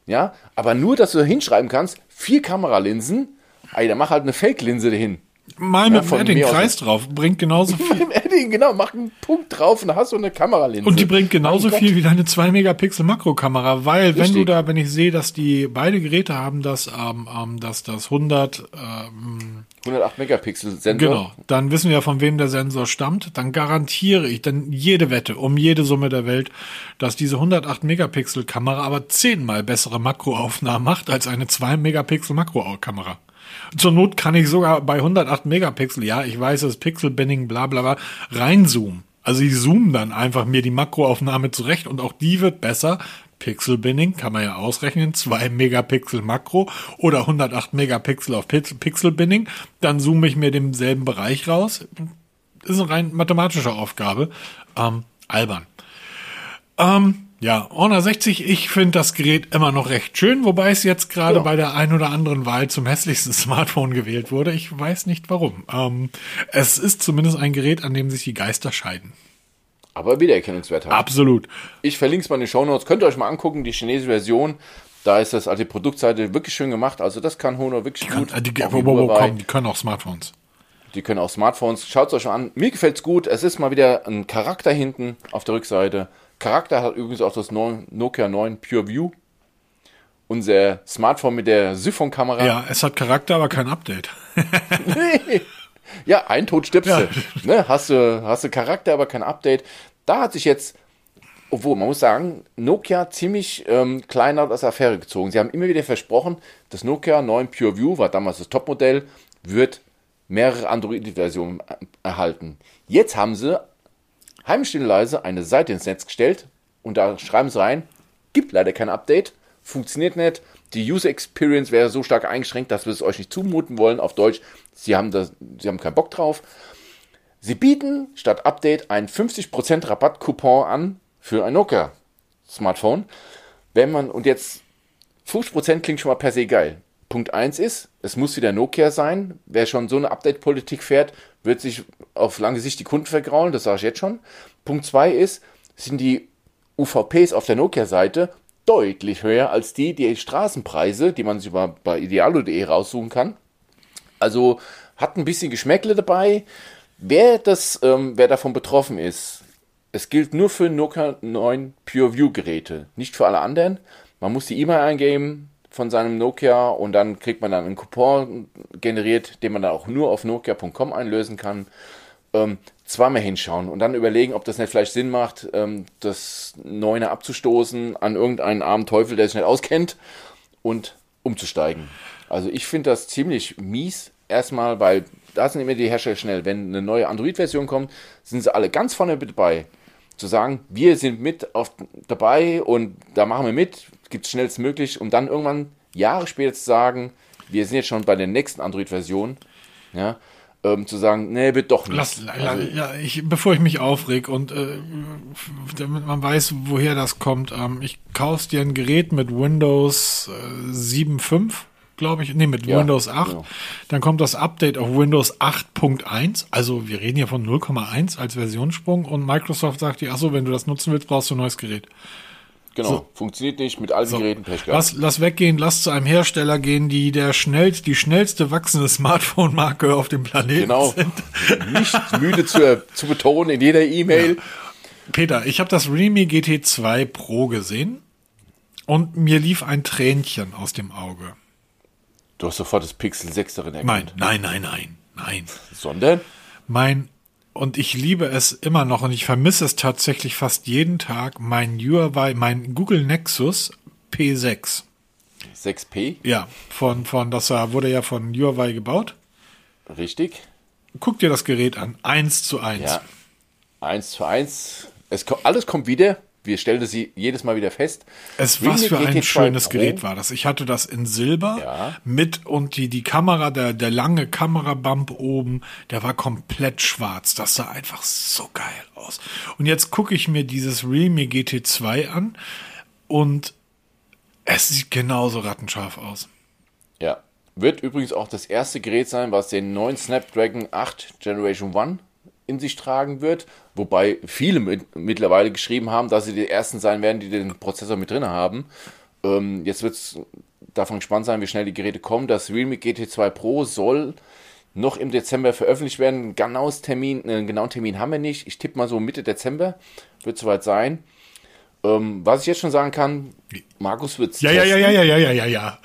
Ja, aber nur, dass du hinschreiben kannst, vier Kameralinsen, ey, dann mach halt eine Fake-Linse dahin. Mal mit ja, dem Edding Kreis drauf, bringt genauso viel. mit dem Edding, genau, mach einen Punkt drauf und hast du eine Kameralinse. Und die bringt genauso mein viel Gott. wie deine 2 Megapixel Makrokamera, weil Richtig. wenn du da, wenn ich sehe, dass die beide Geräte haben, dass, ähm, ähm, dass das 100 ähm, 108 Megapixel Sensor. Genau, dann wissen wir ja, von wem der Sensor stammt. Dann garantiere ich dann jede Wette um jede Summe der Welt, dass diese 108 Megapixel Kamera aber zehnmal bessere Makroaufnahmen macht als eine 2 Megapixel Makrokamera. Zur Not kann ich sogar bei 108 Megapixel, ja, ich weiß, das Pixel-Binning, bla bla bla, reinzoomen. Also ich zoome dann einfach mir die Makroaufnahme zurecht und auch die wird besser. Pixel-Binning kann man ja ausrechnen, 2 Megapixel Makro oder 108 Megapixel auf Pixel-Binning. Dann zoome ich mir denselben Bereich raus. Das ist eine rein mathematische Aufgabe. Ähm, albern. Ähm, ja, Honor 60, ich finde das Gerät immer noch recht schön, wobei es jetzt gerade ja. bei der ein oder anderen Wahl zum hässlichsten Smartphone gewählt wurde. Ich weiß nicht warum. Ähm, es ist zumindest ein Gerät, an dem sich die Geister scheiden. Aber Wiedererkennungswert hat. Absolut. Ich verlinke es mal in den Show Notes. Könnt ihr euch mal angucken, die chinesische Version. Da ist das, also die Produktseite wirklich schön gemacht. Also das kann Honor wirklich die gut. Kann, die, wo, wo, wo, komm, die können auch Smartphones. Die können auch Smartphones. Schaut es euch mal an. Mir gefällt es gut. Es ist mal wieder ein Charakter hinten auf der Rückseite. Charakter hat übrigens auch das Nokia 9 Pure View. Unser Smartphone mit der Siphon-Kamera. Ja, es hat Charakter, aber kein Update. nee. Ja, ein Tod stirbst ja. Ne? Hast du. Hast du Charakter, aber kein Update. Da hat sich jetzt, obwohl man muss sagen, Nokia ziemlich ähm, kleiner aus der Affäre gezogen. Sie haben immer wieder versprochen, das Nokia 9 Pure View war damals das Topmodell, wird mehrere Android-Versionen erhalten. Jetzt haben sie heimlich leise eine Seite ins Netz gestellt und da schreiben sie rein, gibt leider kein Update, funktioniert nicht, die User Experience wäre so stark eingeschränkt, dass wir es euch nicht zumuten wollen. Auf Deutsch, sie haben, das, sie haben keinen Bock drauf. Sie bieten statt Update einen 50% Rabattcoupon an für ein Nokia Smartphone. Wenn man, und jetzt 50% klingt schon mal per se geil. Punkt 1 ist, es muss wieder Nokia sein. Wer schon so eine Update-Politik fährt, wird sich auf lange Sicht die Kunden vergraulen, das sage ich jetzt schon. Punkt 2 ist, sind die UVPs auf der Nokia-Seite deutlich höher als die, die Straßenpreise, die man sich bei idealo.de raussuchen kann. Also hat ein bisschen Geschmäckle dabei. Wer, das, ähm, wer davon betroffen ist, es gilt nur für Nokia 9 PureView Geräte, nicht für alle anderen. Man muss die E-Mail eingeben von seinem Nokia und dann kriegt man dann einen Coupon generiert, den man dann auch nur auf nokia.com einlösen kann. Ähm, zweimal hinschauen und dann überlegen, ob das nicht vielleicht Sinn macht, ähm, das Neune abzustoßen an irgendeinen armen Teufel, der sich nicht auskennt und umzusteigen. Also ich finde das ziemlich mies, erstmal, weil da sind immer die Hersteller schnell. Wenn eine neue Android-Version kommt, sind sie alle ganz vorne dabei. Zu sagen, wir sind mit auf, dabei und da machen wir mit, gibt es schnellstmöglich, um dann irgendwann Jahre später zu sagen, wir sind jetzt schon bei der nächsten Android-Version. Ja, ähm, zu sagen, nee, wird doch nicht. Lass, also, ja, ich, bevor ich mich aufreg und äh, damit man weiß, woher das kommt, ähm, ich kaufst dir ein Gerät mit Windows äh, 7.5 glaube ich, nee, mit ja, Windows 8. Genau. Dann kommt das Update auf Windows 8.1. Also wir reden hier von 0,1 als Versionssprung und Microsoft sagt dir, achso, wenn du das nutzen willst, brauchst du ein neues Gerät. Genau, so. funktioniert nicht mit allen so. Geräten Pech Lass, lass weggehen, lass zu einem Hersteller gehen, die der schnellst, die schnellste wachsende Smartphone-Marke auf dem Planeten genau. sind. Nicht müde zu, zu betonen in jeder E-Mail. Ja. Peter, ich habe das Realme GT2 Pro gesehen und mir lief ein Tränchen aus dem Auge. Du hast sofort das Pixel 6 darin erkannt. Nein, nein, nein, nein, nein. Sondern? Mein, und ich liebe es immer noch und ich vermisse es tatsächlich fast jeden Tag, mein Huawei, mein Google Nexus P6. 6P? Ja, von, von, das wurde ja von Huawei gebaut. Richtig. Guck dir das Gerät an. Eins zu eins. Ja. Eins zu eins. Es, alles kommt wieder wir stellen sie jedes Mal wieder fest. Es was für ein schönes Pro. Gerät war das. Ich hatte das in Silber ja. mit und die, die Kamera, der, der lange Kamerabump oben, der war komplett schwarz. Das sah einfach so geil aus. Und jetzt gucke ich mir dieses Realme GT2 an und es sieht genauso rattenscharf aus. Ja. Wird übrigens auch das erste Gerät sein, was den neuen Snapdragon 8 Generation 1 in sich tragen wird, wobei viele mit, mittlerweile geschrieben haben, dass sie die ersten sein werden, die den Prozessor mit drin haben. Ähm, jetzt wird es davon gespannt sein, wie schnell die Geräte kommen. Das Realme GT2 Pro soll noch im Dezember veröffentlicht werden. Ein genaues Termin, einen genauen Termin haben wir nicht. Ich tippe mal so Mitte Dezember wird soweit sein. Ähm, was ich jetzt schon sagen kann, Markus wird es ja, ja, ja, ja, ja, ja, ja, ja.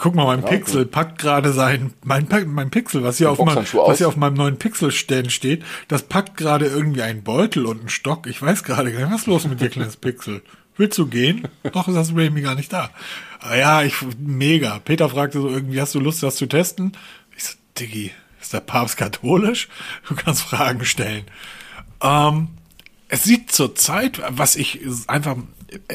Guck mal, mein genau, Pixel packt gerade sein, mein, mein Pixel, was hier, auf, mein, was hier auf meinem neuen Pixel-Stand steht, das packt gerade irgendwie einen Beutel und einen Stock. Ich weiß gerade gar nicht, was ist los mit dir, kleines Pixel? Willst du gehen? Doch, ist das Remy gar nicht da. Ah, ja, ich, mega. Peter fragte so irgendwie, hast du Lust, das zu testen? Ich so, Diggi, ist der Papst katholisch? Du kannst Fragen stellen. Ähm, es sieht zur Zeit, was ich einfach,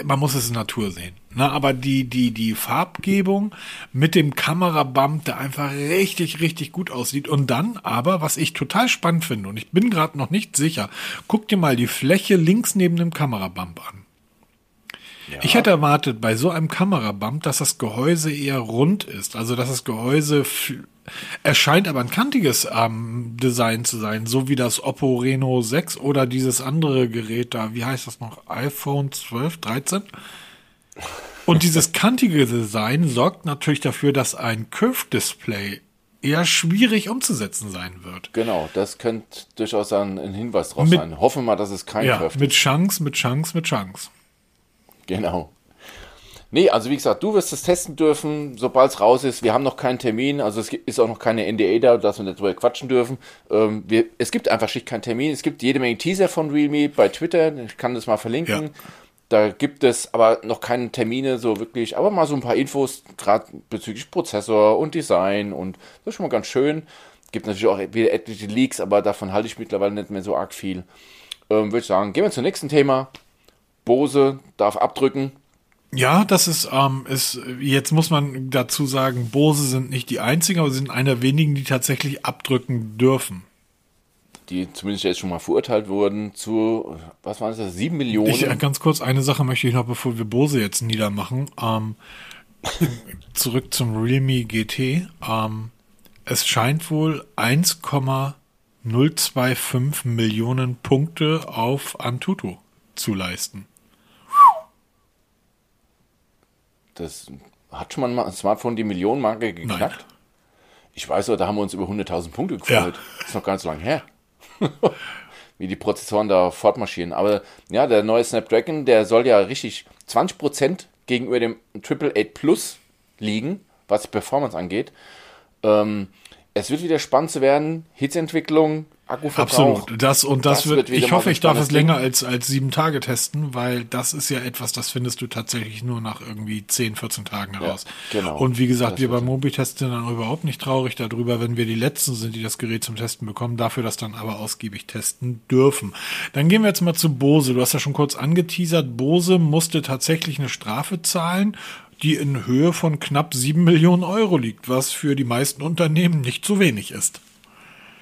man muss es in Natur sehen. Ne? Aber die, die, die Farbgebung mit dem Kamerabump, der einfach richtig, richtig gut aussieht. Und dann aber, was ich total spannend finde, und ich bin gerade noch nicht sicher, guck dir mal die Fläche links neben dem Kamerabump an. Ja. Ich hätte erwartet bei so einem Kamerabump, dass das Gehäuse eher rund ist, also dass das Gehäuse erscheint aber ein kantiges ähm, Design zu sein, so wie das Oppo Reno 6 oder dieses andere Gerät da, wie heißt das noch, iPhone 12, 13? Und dieses kantige Design sorgt natürlich dafür, dass ein Curve-Display eher schwierig umzusetzen sein wird. Genau, das könnte durchaus ein, ein Hinweis drauf mit, sein. Hoffen wir mal, dass es kein ja, Curve ist. Mit Chance, mit Chance, mit Chance. Genau. Nee, also wie gesagt, du wirst es testen dürfen, sobald es raus ist. Wir haben noch keinen Termin, also es ist auch noch keine NDA da, dass wir nicht drüber quatschen dürfen. Ähm, wir, es gibt einfach schlicht keinen Termin. Es gibt jede Menge Teaser von Realme bei Twitter, ich kann das mal verlinken. Ja. Da gibt es aber noch keine Termine so wirklich, aber mal so ein paar Infos, gerade bezüglich Prozessor und Design und das ist schon mal ganz schön. Gibt natürlich auch wieder etliche Leaks, aber davon halte ich mittlerweile nicht mehr so arg viel. Ähm, Würde ich sagen, gehen wir zum nächsten Thema. Bose darf abdrücken. Ja, das ist, ähm, ist, jetzt muss man dazu sagen, Bose sind nicht die einzigen, aber sie sind einer wenigen, die tatsächlich abdrücken dürfen. Die zumindest jetzt schon mal verurteilt wurden zu, was waren das, sieben Millionen? Ich, äh, ganz kurz, eine Sache möchte ich noch, bevor wir Bose jetzt niedermachen. Ähm, zurück zum Realme GT. Ähm, es scheint wohl 1,025 Millionen Punkte auf Antutu zu leisten. Das hat schon mal ein Smartphone die Millionenmarke geknackt. Nein. Ich weiß, da haben wir uns über 100.000 Punkte gefreut. Ja. Ist noch ganz lang her. Wie die Prozessoren da fortmarschieren. Aber ja, der neue Snapdragon, der soll ja richtig 20% gegenüber dem Triple 8 Plus liegen, was die Performance angeht. Ähm, es wird wieder spannend zu werden. Hitzentwicklung, Akkuverbrauch. Absolut. Das und das, das wird, wird ich hoffe, ich darf es länger als, als sieben Tage testen, weil das ist ja etwas, das findest du tatsächlich nur nach irgendwie 10, 14 Tagen heraus. Ja, genau. Und wie gesagt, das wir beim Mobitest sind dann überhaupt nicht traurig darüber, wenn wir die Letzten sind, die das Gerät zum Testen bekommen, dafür das dann aber ausgiebig testen dürfen. Dann gehen wir jetzt mal zu Bose. Du hast ja schon kurz angeteasert, Bose musste tatsächlich eine Strafe zahlen die in Höhe von knapp sieben Millionen Euro liegt, was für die meisten Unternehmen nicht zu wenig ist.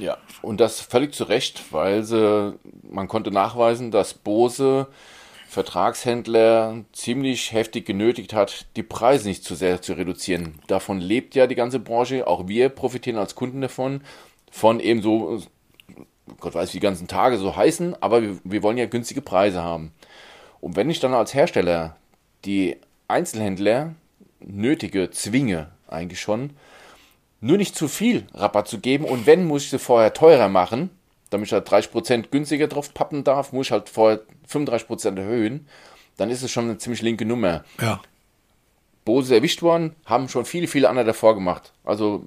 Ja, und das völlig zu Recht, weil sie, man konnte nachweisen, dass Bose Vertragshändler ziemlich heftig genötigt hat, die Preise nicht zu sehr zu reduzieren. Davon lebt ja die ganze Branche, auch wir profitieren als Kunden davon, von eben so, Gott weiß, wie die ganzen Tage so heißen, aber wir, wir wollen ja günstige Preise haben. Und wenn ich dann als Hersteller die Einzelhändler nötige, zwinge eigentlich schon, nur nicht zu viel Rabatt zu geben und wenn, muss ich sie vorher teurer machen, damit ich halt 30% günstiger drauf pappen darf, muss ich halt vorher 35% erhöhen, dann ist es schon eine ziemlich linke Nummer. Ja. Bose erwischt worden, haben schon viele, viele andere davor gemacht. Also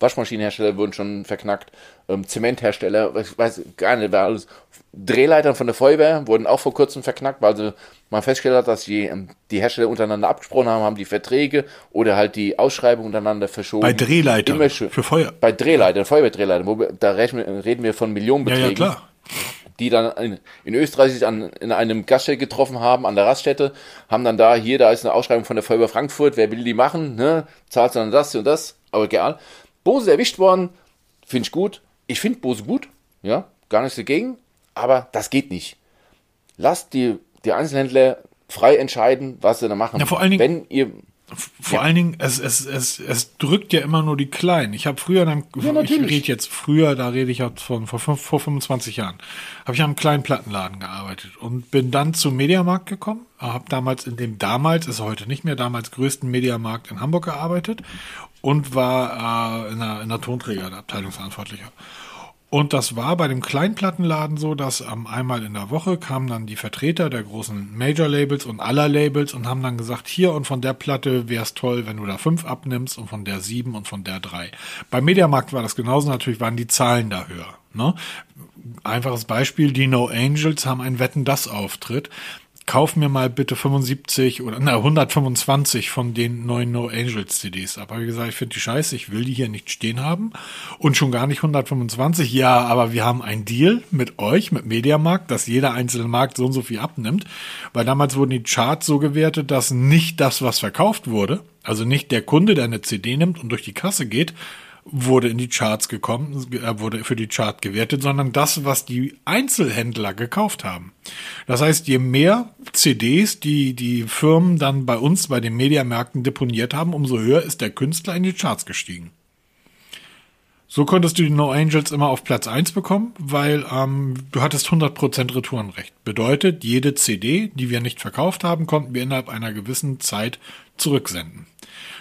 Waschmaschinenhersteller wurden schon verknackt, ähm, Zementhersteller, ich weiß gar nicht, wer alles. Drehleitern von der Feuerwehr wurden auch vor kurzem verknackt, weil sie mal festgestellt hat, dass die, ähm, die Hersteller untereinander abgesprochen haben, haben die Verträge oder halt die Ausschreibung untereinander verschoben. Bei Drehleitern für Feuer. Bei Drehleitern, Feuerwehrdrehleitern, wo wir, da reden wir von Millionenbeträgen. Ja, ja, klar die dann in, in Österreich sich an, in einem Gaststätte getroffen haben, an der Raststätte, haben dann da, hier, da ist eine Ausschreibung von der Feuerwehr Frankfurt, wer will die machen, ne, zahlt dann das und das, aber egal. Bose erwischt worden, finde ich gut. Ich finde Bose gut, ja, gar nichts dagegen, aber das geht nicht. Lasst die, die Einzelhändler frei entscheiden, was sie da machen. Ja, vor allen Dingen, wenn ihr vor ja. allen Dingen, es, es, es, es drückt ja immer nur die Kleinen. Ich habe früher, dann, ja, ich rede jetzt früher, da rede ich halt von vor, vor 25 Jahren, habe ich am kleinen Plattenladen gearbeitet und bin dann zum Mediamarkt gekommen. Habe damals in dem damals, ist heute nicht mehr, damals größten Mediamarkt in Hamburg gearbeitet und war äh, in, der, in der Tonträger, der Abteilungsverantwortlicher. Und das war bei dem Kleinplattenladen so, dass ähm, einmal in der Woche kamen dann die Vertreter der großen Major-Labels und aller Labels und haben dann gesagt, hier und von der Platte wäre es toll, wenn du da fünf abnimmst und von der sieben und von der drei. Beim Mediamarkt war das genauso, natürlich waren die Zahlen da höher. Ne? Einfaches Beispiel, die No Angels haben einen Wetten-Das-Auftritt kauf mir mal bitte 75 oder na, 125 von den neuen No Angels CDs ab. Habe ich gesagt, ich finde die scheiße, ich will die hier nicht stehen haben und schon gar nicht 125. Ja, aber wir haben einen Deal mit euch, mit Mediamarkt, dass jeder einzelne Markt so und so viel abnimmt, weil damals wurden die Charts so gewertet, dass nicht das, was verkauft wurde, also nicht der Kunde, der eine CD nimmt und durch die Kasse geht, wurde in die Charts gekommen, äh, wurde für die Chart gewertet, sondern das, was die Einzelhändler gekauft haben. Das heißt, je mehr CDs die die Firmen dann bei uns bei den Mediamärkten deponiert haben, umso höher ist der Künstler in die Charts gestiegen. So konntest du die No Angels immer auf Platz eins bekommen, weil ähm, du hattest 100% Retourenrecht. Bedeutet, jede CD, die wir nicht verkauft haben, konnten wir innerhalb einer gewissen Zeit zurücksenden.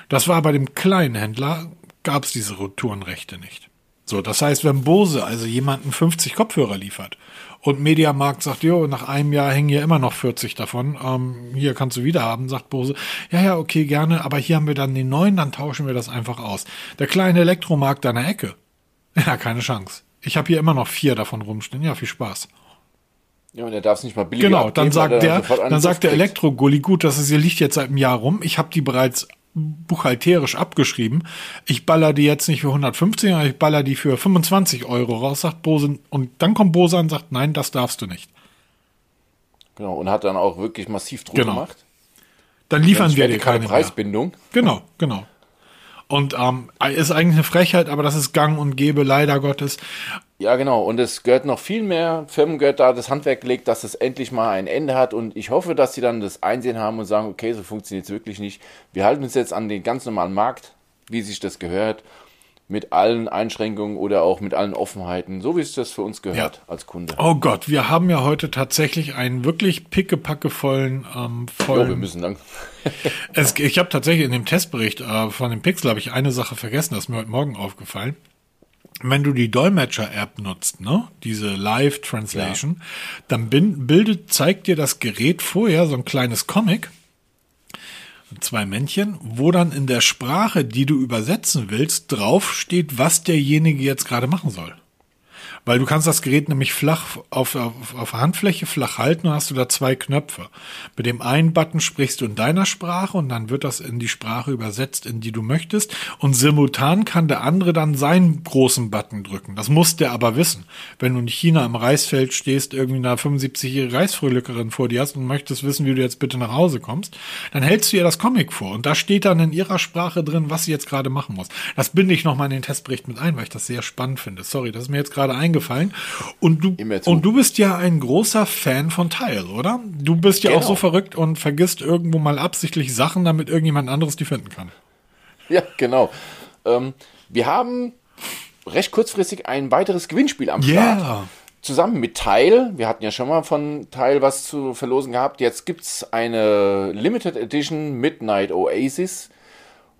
Das war bei dem kleinen Händler gab es diese Retourenrechte nicht. So, das heißt, wenn Bose also jemanden 50 Kopfhörer liefert und Mediamarkt sagt, jo, nach einem Jahr hängen hier immer noch 40 davon, ähm, hier kannst du wieder haben, sagt Bose, ja, ja, okay, gerne, aber hier haben wir dann den neuen, dann tauschen wir das einfach aus. Der kleine Elektromarkt an der Ecke, ja, keine Chance. Ich habe hier immer noch vier davon rumstehen, ja, viel Spaß. Ja, und er darf es nicht mal billiger Genau, dann sagt der, dann sagt der Elektro-Gulli, gut, das ist hier liegt jetzt seit einem Jahr rum, ich habe die bereits buchhalterisch abgeschrieben. Ich baller die jetzt nicht für 150, sondern ich baller die für 25 Euro raus, sagt Bose. Und dann kommt Bose und sagt, nein, das darfst du nicht. Genau, und hat dann auch wirklich massiv Druck genau. gemacht. dann liefern wir dir keine Preisbindung. Mehr. Genau, genau. Und ähm, ist eigentlich eine Frechheit, aber das ist gang und gäbe, leider Gottes. Ja, genau. Und es gehört noch viel mehr, Firmen gehört da das Handwerk gelegt, dass es endlich mal ein Ende hat. Und ich hoffe, dass sie dann das Einsehen haben und sagen, okay, so funktioniert es wirklich nicht. Wir halten uns jetzt an den ganz normalen Markt, wie sich das gehört, mit allen Einschränkungen oder auch mit allen Offenheiten, so wie es das für uns gehört Ja. als Kunde. Oh Gott, wir haben ja heute tatsächlich einen wirklich pickepackevollen, ähm, Jo, vollen wir müssen dann. Es, ich habe tatsächlich in dem Testbericht äh, von dem Pixel habe ich eine Sache vergessen, das ist mir heute Morgen aufgefallen. Wenn du die Dolmetscher-App nutzt, ne, diese Live-Translation, dann bin, bildet, zeigt dir das Gerät vorher so ein kleines Comic, zwei Männchen, wo dann in der Sprache, die du übersetzen willst, drauf steht, was derjenige jetzt gerade machen soll. Weil du kannst das Gerät nämlich flach auf, auf, auf Handfläche flach halten und hast du da zwei Knöpfe. Mit dem einen Button sprichst du in deiner Sprache und dann wird das in die Sprache übersetzt, in die du möchtest. Und simultan kann der andere dann seinen großen Button drücken. Das muss der aber wissen. Wenn du in China am Reisfeld stehst, irgendwie eine 75-jährige Reisfröhlickerin vor dir hast und möchtest wissen, wie du jetzt bitte nach Hause kommst, dann hältst du ihr das Comic vor und da steht dann in ihrer Sprache drin, was sie jetzt gerade machen muss. Das binde ich nochmal in den Testbericht mit ein, weil ich das sehr spannend finde. Sorry, das ist mir jetzt gerade eingefallen. Und du, und du bist ja ein großer Fan von Tile, oder? Du bist ja auch Genau. so verrückt und vergisst irgendwo mal absichtlich Sachen, damit irgendjemand anderes die finden kann. Ja, genau. Ähm, wir haben recht kurzfristig ein weiteres Gewinnspiel am Start. Yeah. Zusammen mit Teil. Wir hatten ja schon mal von Teil was zu verlosen gehabt. Jetzt gibt es eine Limited Edition Midnight Oasis.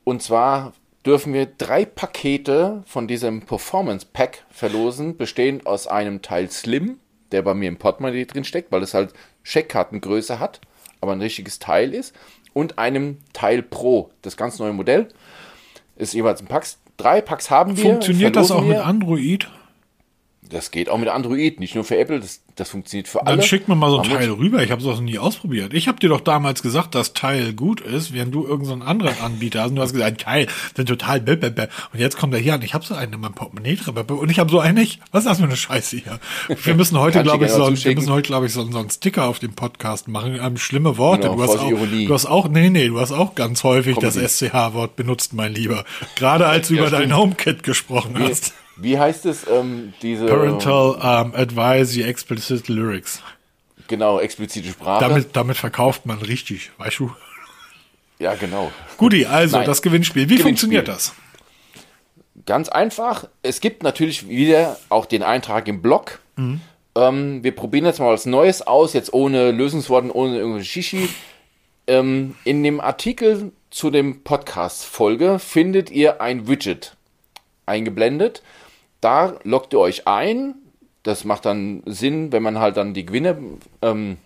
Und zwar dürfen wir drei Pakete von diesem Performance Pack verlosen, bestehend aus einem Teil Slim, der bei mir im Portemonnaie drin steckt, weil es halt Scheckkartengröße hat, aber ein richtiges Teil ist, und einem Teil Pro, das ganz neue Modell. Ist jeweils ein Packs. Drei Packs haben wir. Funktioniert das auch mit wir. Android? Das geht auch mit Android, nicht nur für Apple, das, das funktioniert für Dann alle. schick mir mal so ein Teil rüber. Ich habe es auch noch nie ausprobiert. Ich habe dir doch damals gesagt, dass Teil gut ist, während du irgendeinen so anderen Anbieter hast. Und du hast gesagt, Teil sind total bäh, bäh, bäh. Und jetzt kommt er hier und ich habe so einen in meinem Portemonnaie drin. Und ich habe so einen nicht. Was ist das für eine Scheiße hier? Wir müssen heute, glaube ich, so, wir müssen heute, glaube ich, so, so einen Sticker auf dem Podcast machen. Ähm, schlimme Worte. Genau, du, hast auch, Ironie. du hast auch, nee, nee, du hast auch ganz häufig das Comedy. SCH-Wort benutzt, mein Lieber. Gerade als du Ja, über dein stimmt. HomeKit gesprochen Wie, hast. Wie heißt es, ähm, diese Parental um, Advisory Explicit Lyrics. genau explizite Sprache? Damit, damit verkauft man richtig, weißt du? ja, genau. Guti, also Nein. das Gewinnspiel. Wie Gewinnspiel. funktioniert das? Ganz einfach. Es gibt natürlich wieder auch den Eintrag im Blog. Ähm, wir probieren jetzt mal was Neues aus, jetzt ohne Lösungsworten, ohne irgendwelche Shishi. Ähm, in dem Artikel zu dem Podcast-Folge findet ihr ein Widget eingeblendet. Da loggt ihr euch ein. Das macht dann Sinn, wenn man halt dann die Gewinner, ähm,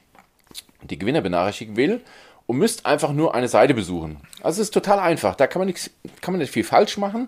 die Gewinner benachrichtigen will und müsst einfach nur eine Seite besuchen. Also es ist total einfach. Da kann man nichts, kann man nicht viel falsch machen.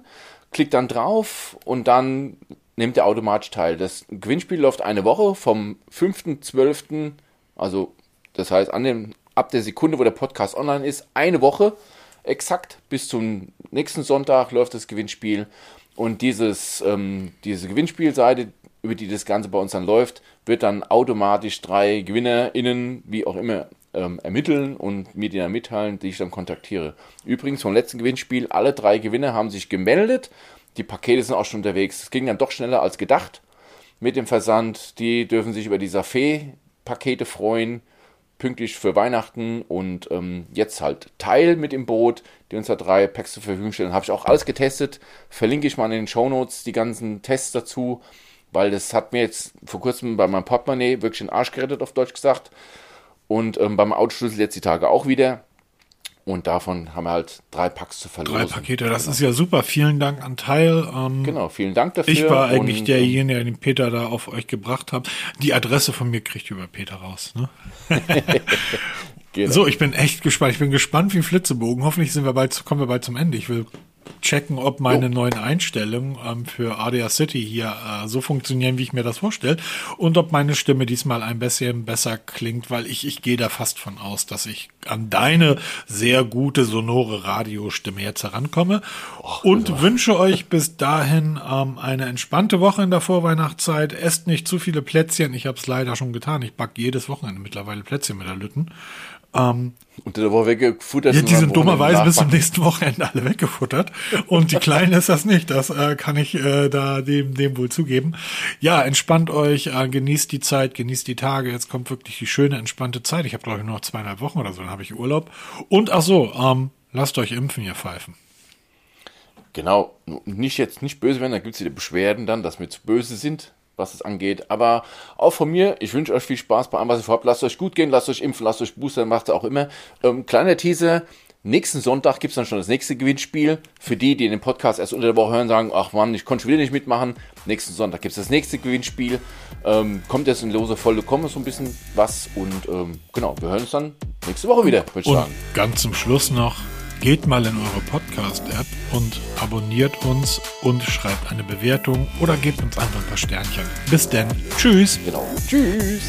Klickt dann drauf und dann nimmt ihr automatisch teil. Das Gewinnspiel läuft eine Woche vom 5.12., also das heißt an dem, ab der Sekunde, wo der Podcast online ist, eine Woche exakt bis zum nächsten Sonntag läuft das Gewinnspiel. Und dieses, ähm, diese Gewinnspielseite, über die das Ganze bei uns dann läuft, wird dann automatisch drei GewinnerInnen, wie auch immer, ähm, ermitteln und mir die dann mitteilen, die ich dann kontaktiere. Übrigens vom letzten Gewinnspiel, alle drei Gewinner haben sich gemeldet. Die Pakete sind auch schon unterwegs. Es ging dann doch schneller als gedacht mit dem Versand. Die dürfen sich über die Safé-Pakete freuen, pünktlich für Weihnachten und ähm, jetzt halt Teil mit im Boot, die uns da drei Packs zur Verfügung stellen. Habe ich auch alles getestet. Verlinke ich mal in den Shownotes die ganzen Tests dazu, weil das hat mir jetzt vor kurzem bei meinem Portemonnaie wirklich den Arsch gerettet, auf Deutsch gesagt. Und ähm, beim Autoschlüssel jetzt die Tage auch wieder. Und davon haben wir halt drei Packs zu verlosen. Drei Pakete, das ist ja super. Vielen Dank an Teil. Ähm, Genau, vielen Dank dafür. Ich war eigentlich und, derjenige, der den Peter da auf euch gebracht hat. Die Adresse von mir kriegt ihr über Peter raus. Ne? Genau. So, ich bin echt gespannt. Ich bin gespannt wie ein Flitzebogen. Hoffentlich sind wir bald, kommen wir bald zum Ende. Ich will checken, ob meine jo. neuen Einstellungen ähm, für ADA City hier äh, so funktionieren, wie ich mir das vorstelle. Und ob meine Stimme diesmal ein bisschen besser klingt, weil ich, ich gehe da fast von aus, dass ich an deine sehr gute, sonore Radiostimme jetzt herankomme. Och, und also. wünsche euch bis dahin ähm, eine entspannte Woche in der Vorweihnachtszeit. Esst nicht zu viele Plätzchen. Ich habe es leider schon getan. Ich backe jedes Wochenende mittlerweile Plätzchen mit der Lütten. Ähm, und der war weggefuttert. Ja, die sind dummerweise bis zum nächsten Wochenende alle weggefuttert. Und die Kleinen ist das nicht. Das äh, kann ich äh, da dem, dem wohl zugeben. Ja, entspannt euch, äh, genießt die Zeit, genießt die Tage. Jetzt kommt wirklich die schöne, entspannte Zeit. Ich habe, glaube ich, nur noch zweieinhalb Wochen oder so, dann habe ich Urlaub. Und ach so, ähm, lasst euch impfen, ihr Pfeifen. Genau, nicht jetzt nicht böse werden, da gibt es wieder Beschwerden dann, dass wir zu böse sind was es angeht. Aber auch von mir, ich wünsche euch viel Spaß bei allem, was ihr vorhabt. Lasst euch gut gehen, lasst euch impfen, lasst euch boostern, macht es auch immer. Ähm, kleiner Teaser. Nächsten Sonntag gibt es dann schon das nächste Gewinnspiel. Für die, die den Podcast erst unter der Woche hören, sagen, ach Mann, ich konnte schon wieder nicht mitmachen. Nächsten Sonntag gibt es das nächste Gewinnspiel. Ähm, kommt jetzt in lose Folge, kommen so ein bisschen was. Und ähm, genau, wir hören uns dann nächste Woche wieder, würde ich sagen. Ganz zum Schluss noch Geht mal in eure Podcast-App und abonniert uns und schreibt eine Bewertung oder gebt uns einfach ein paar Sternchen. Bis denn. Tschüss. Genau. Tschüss.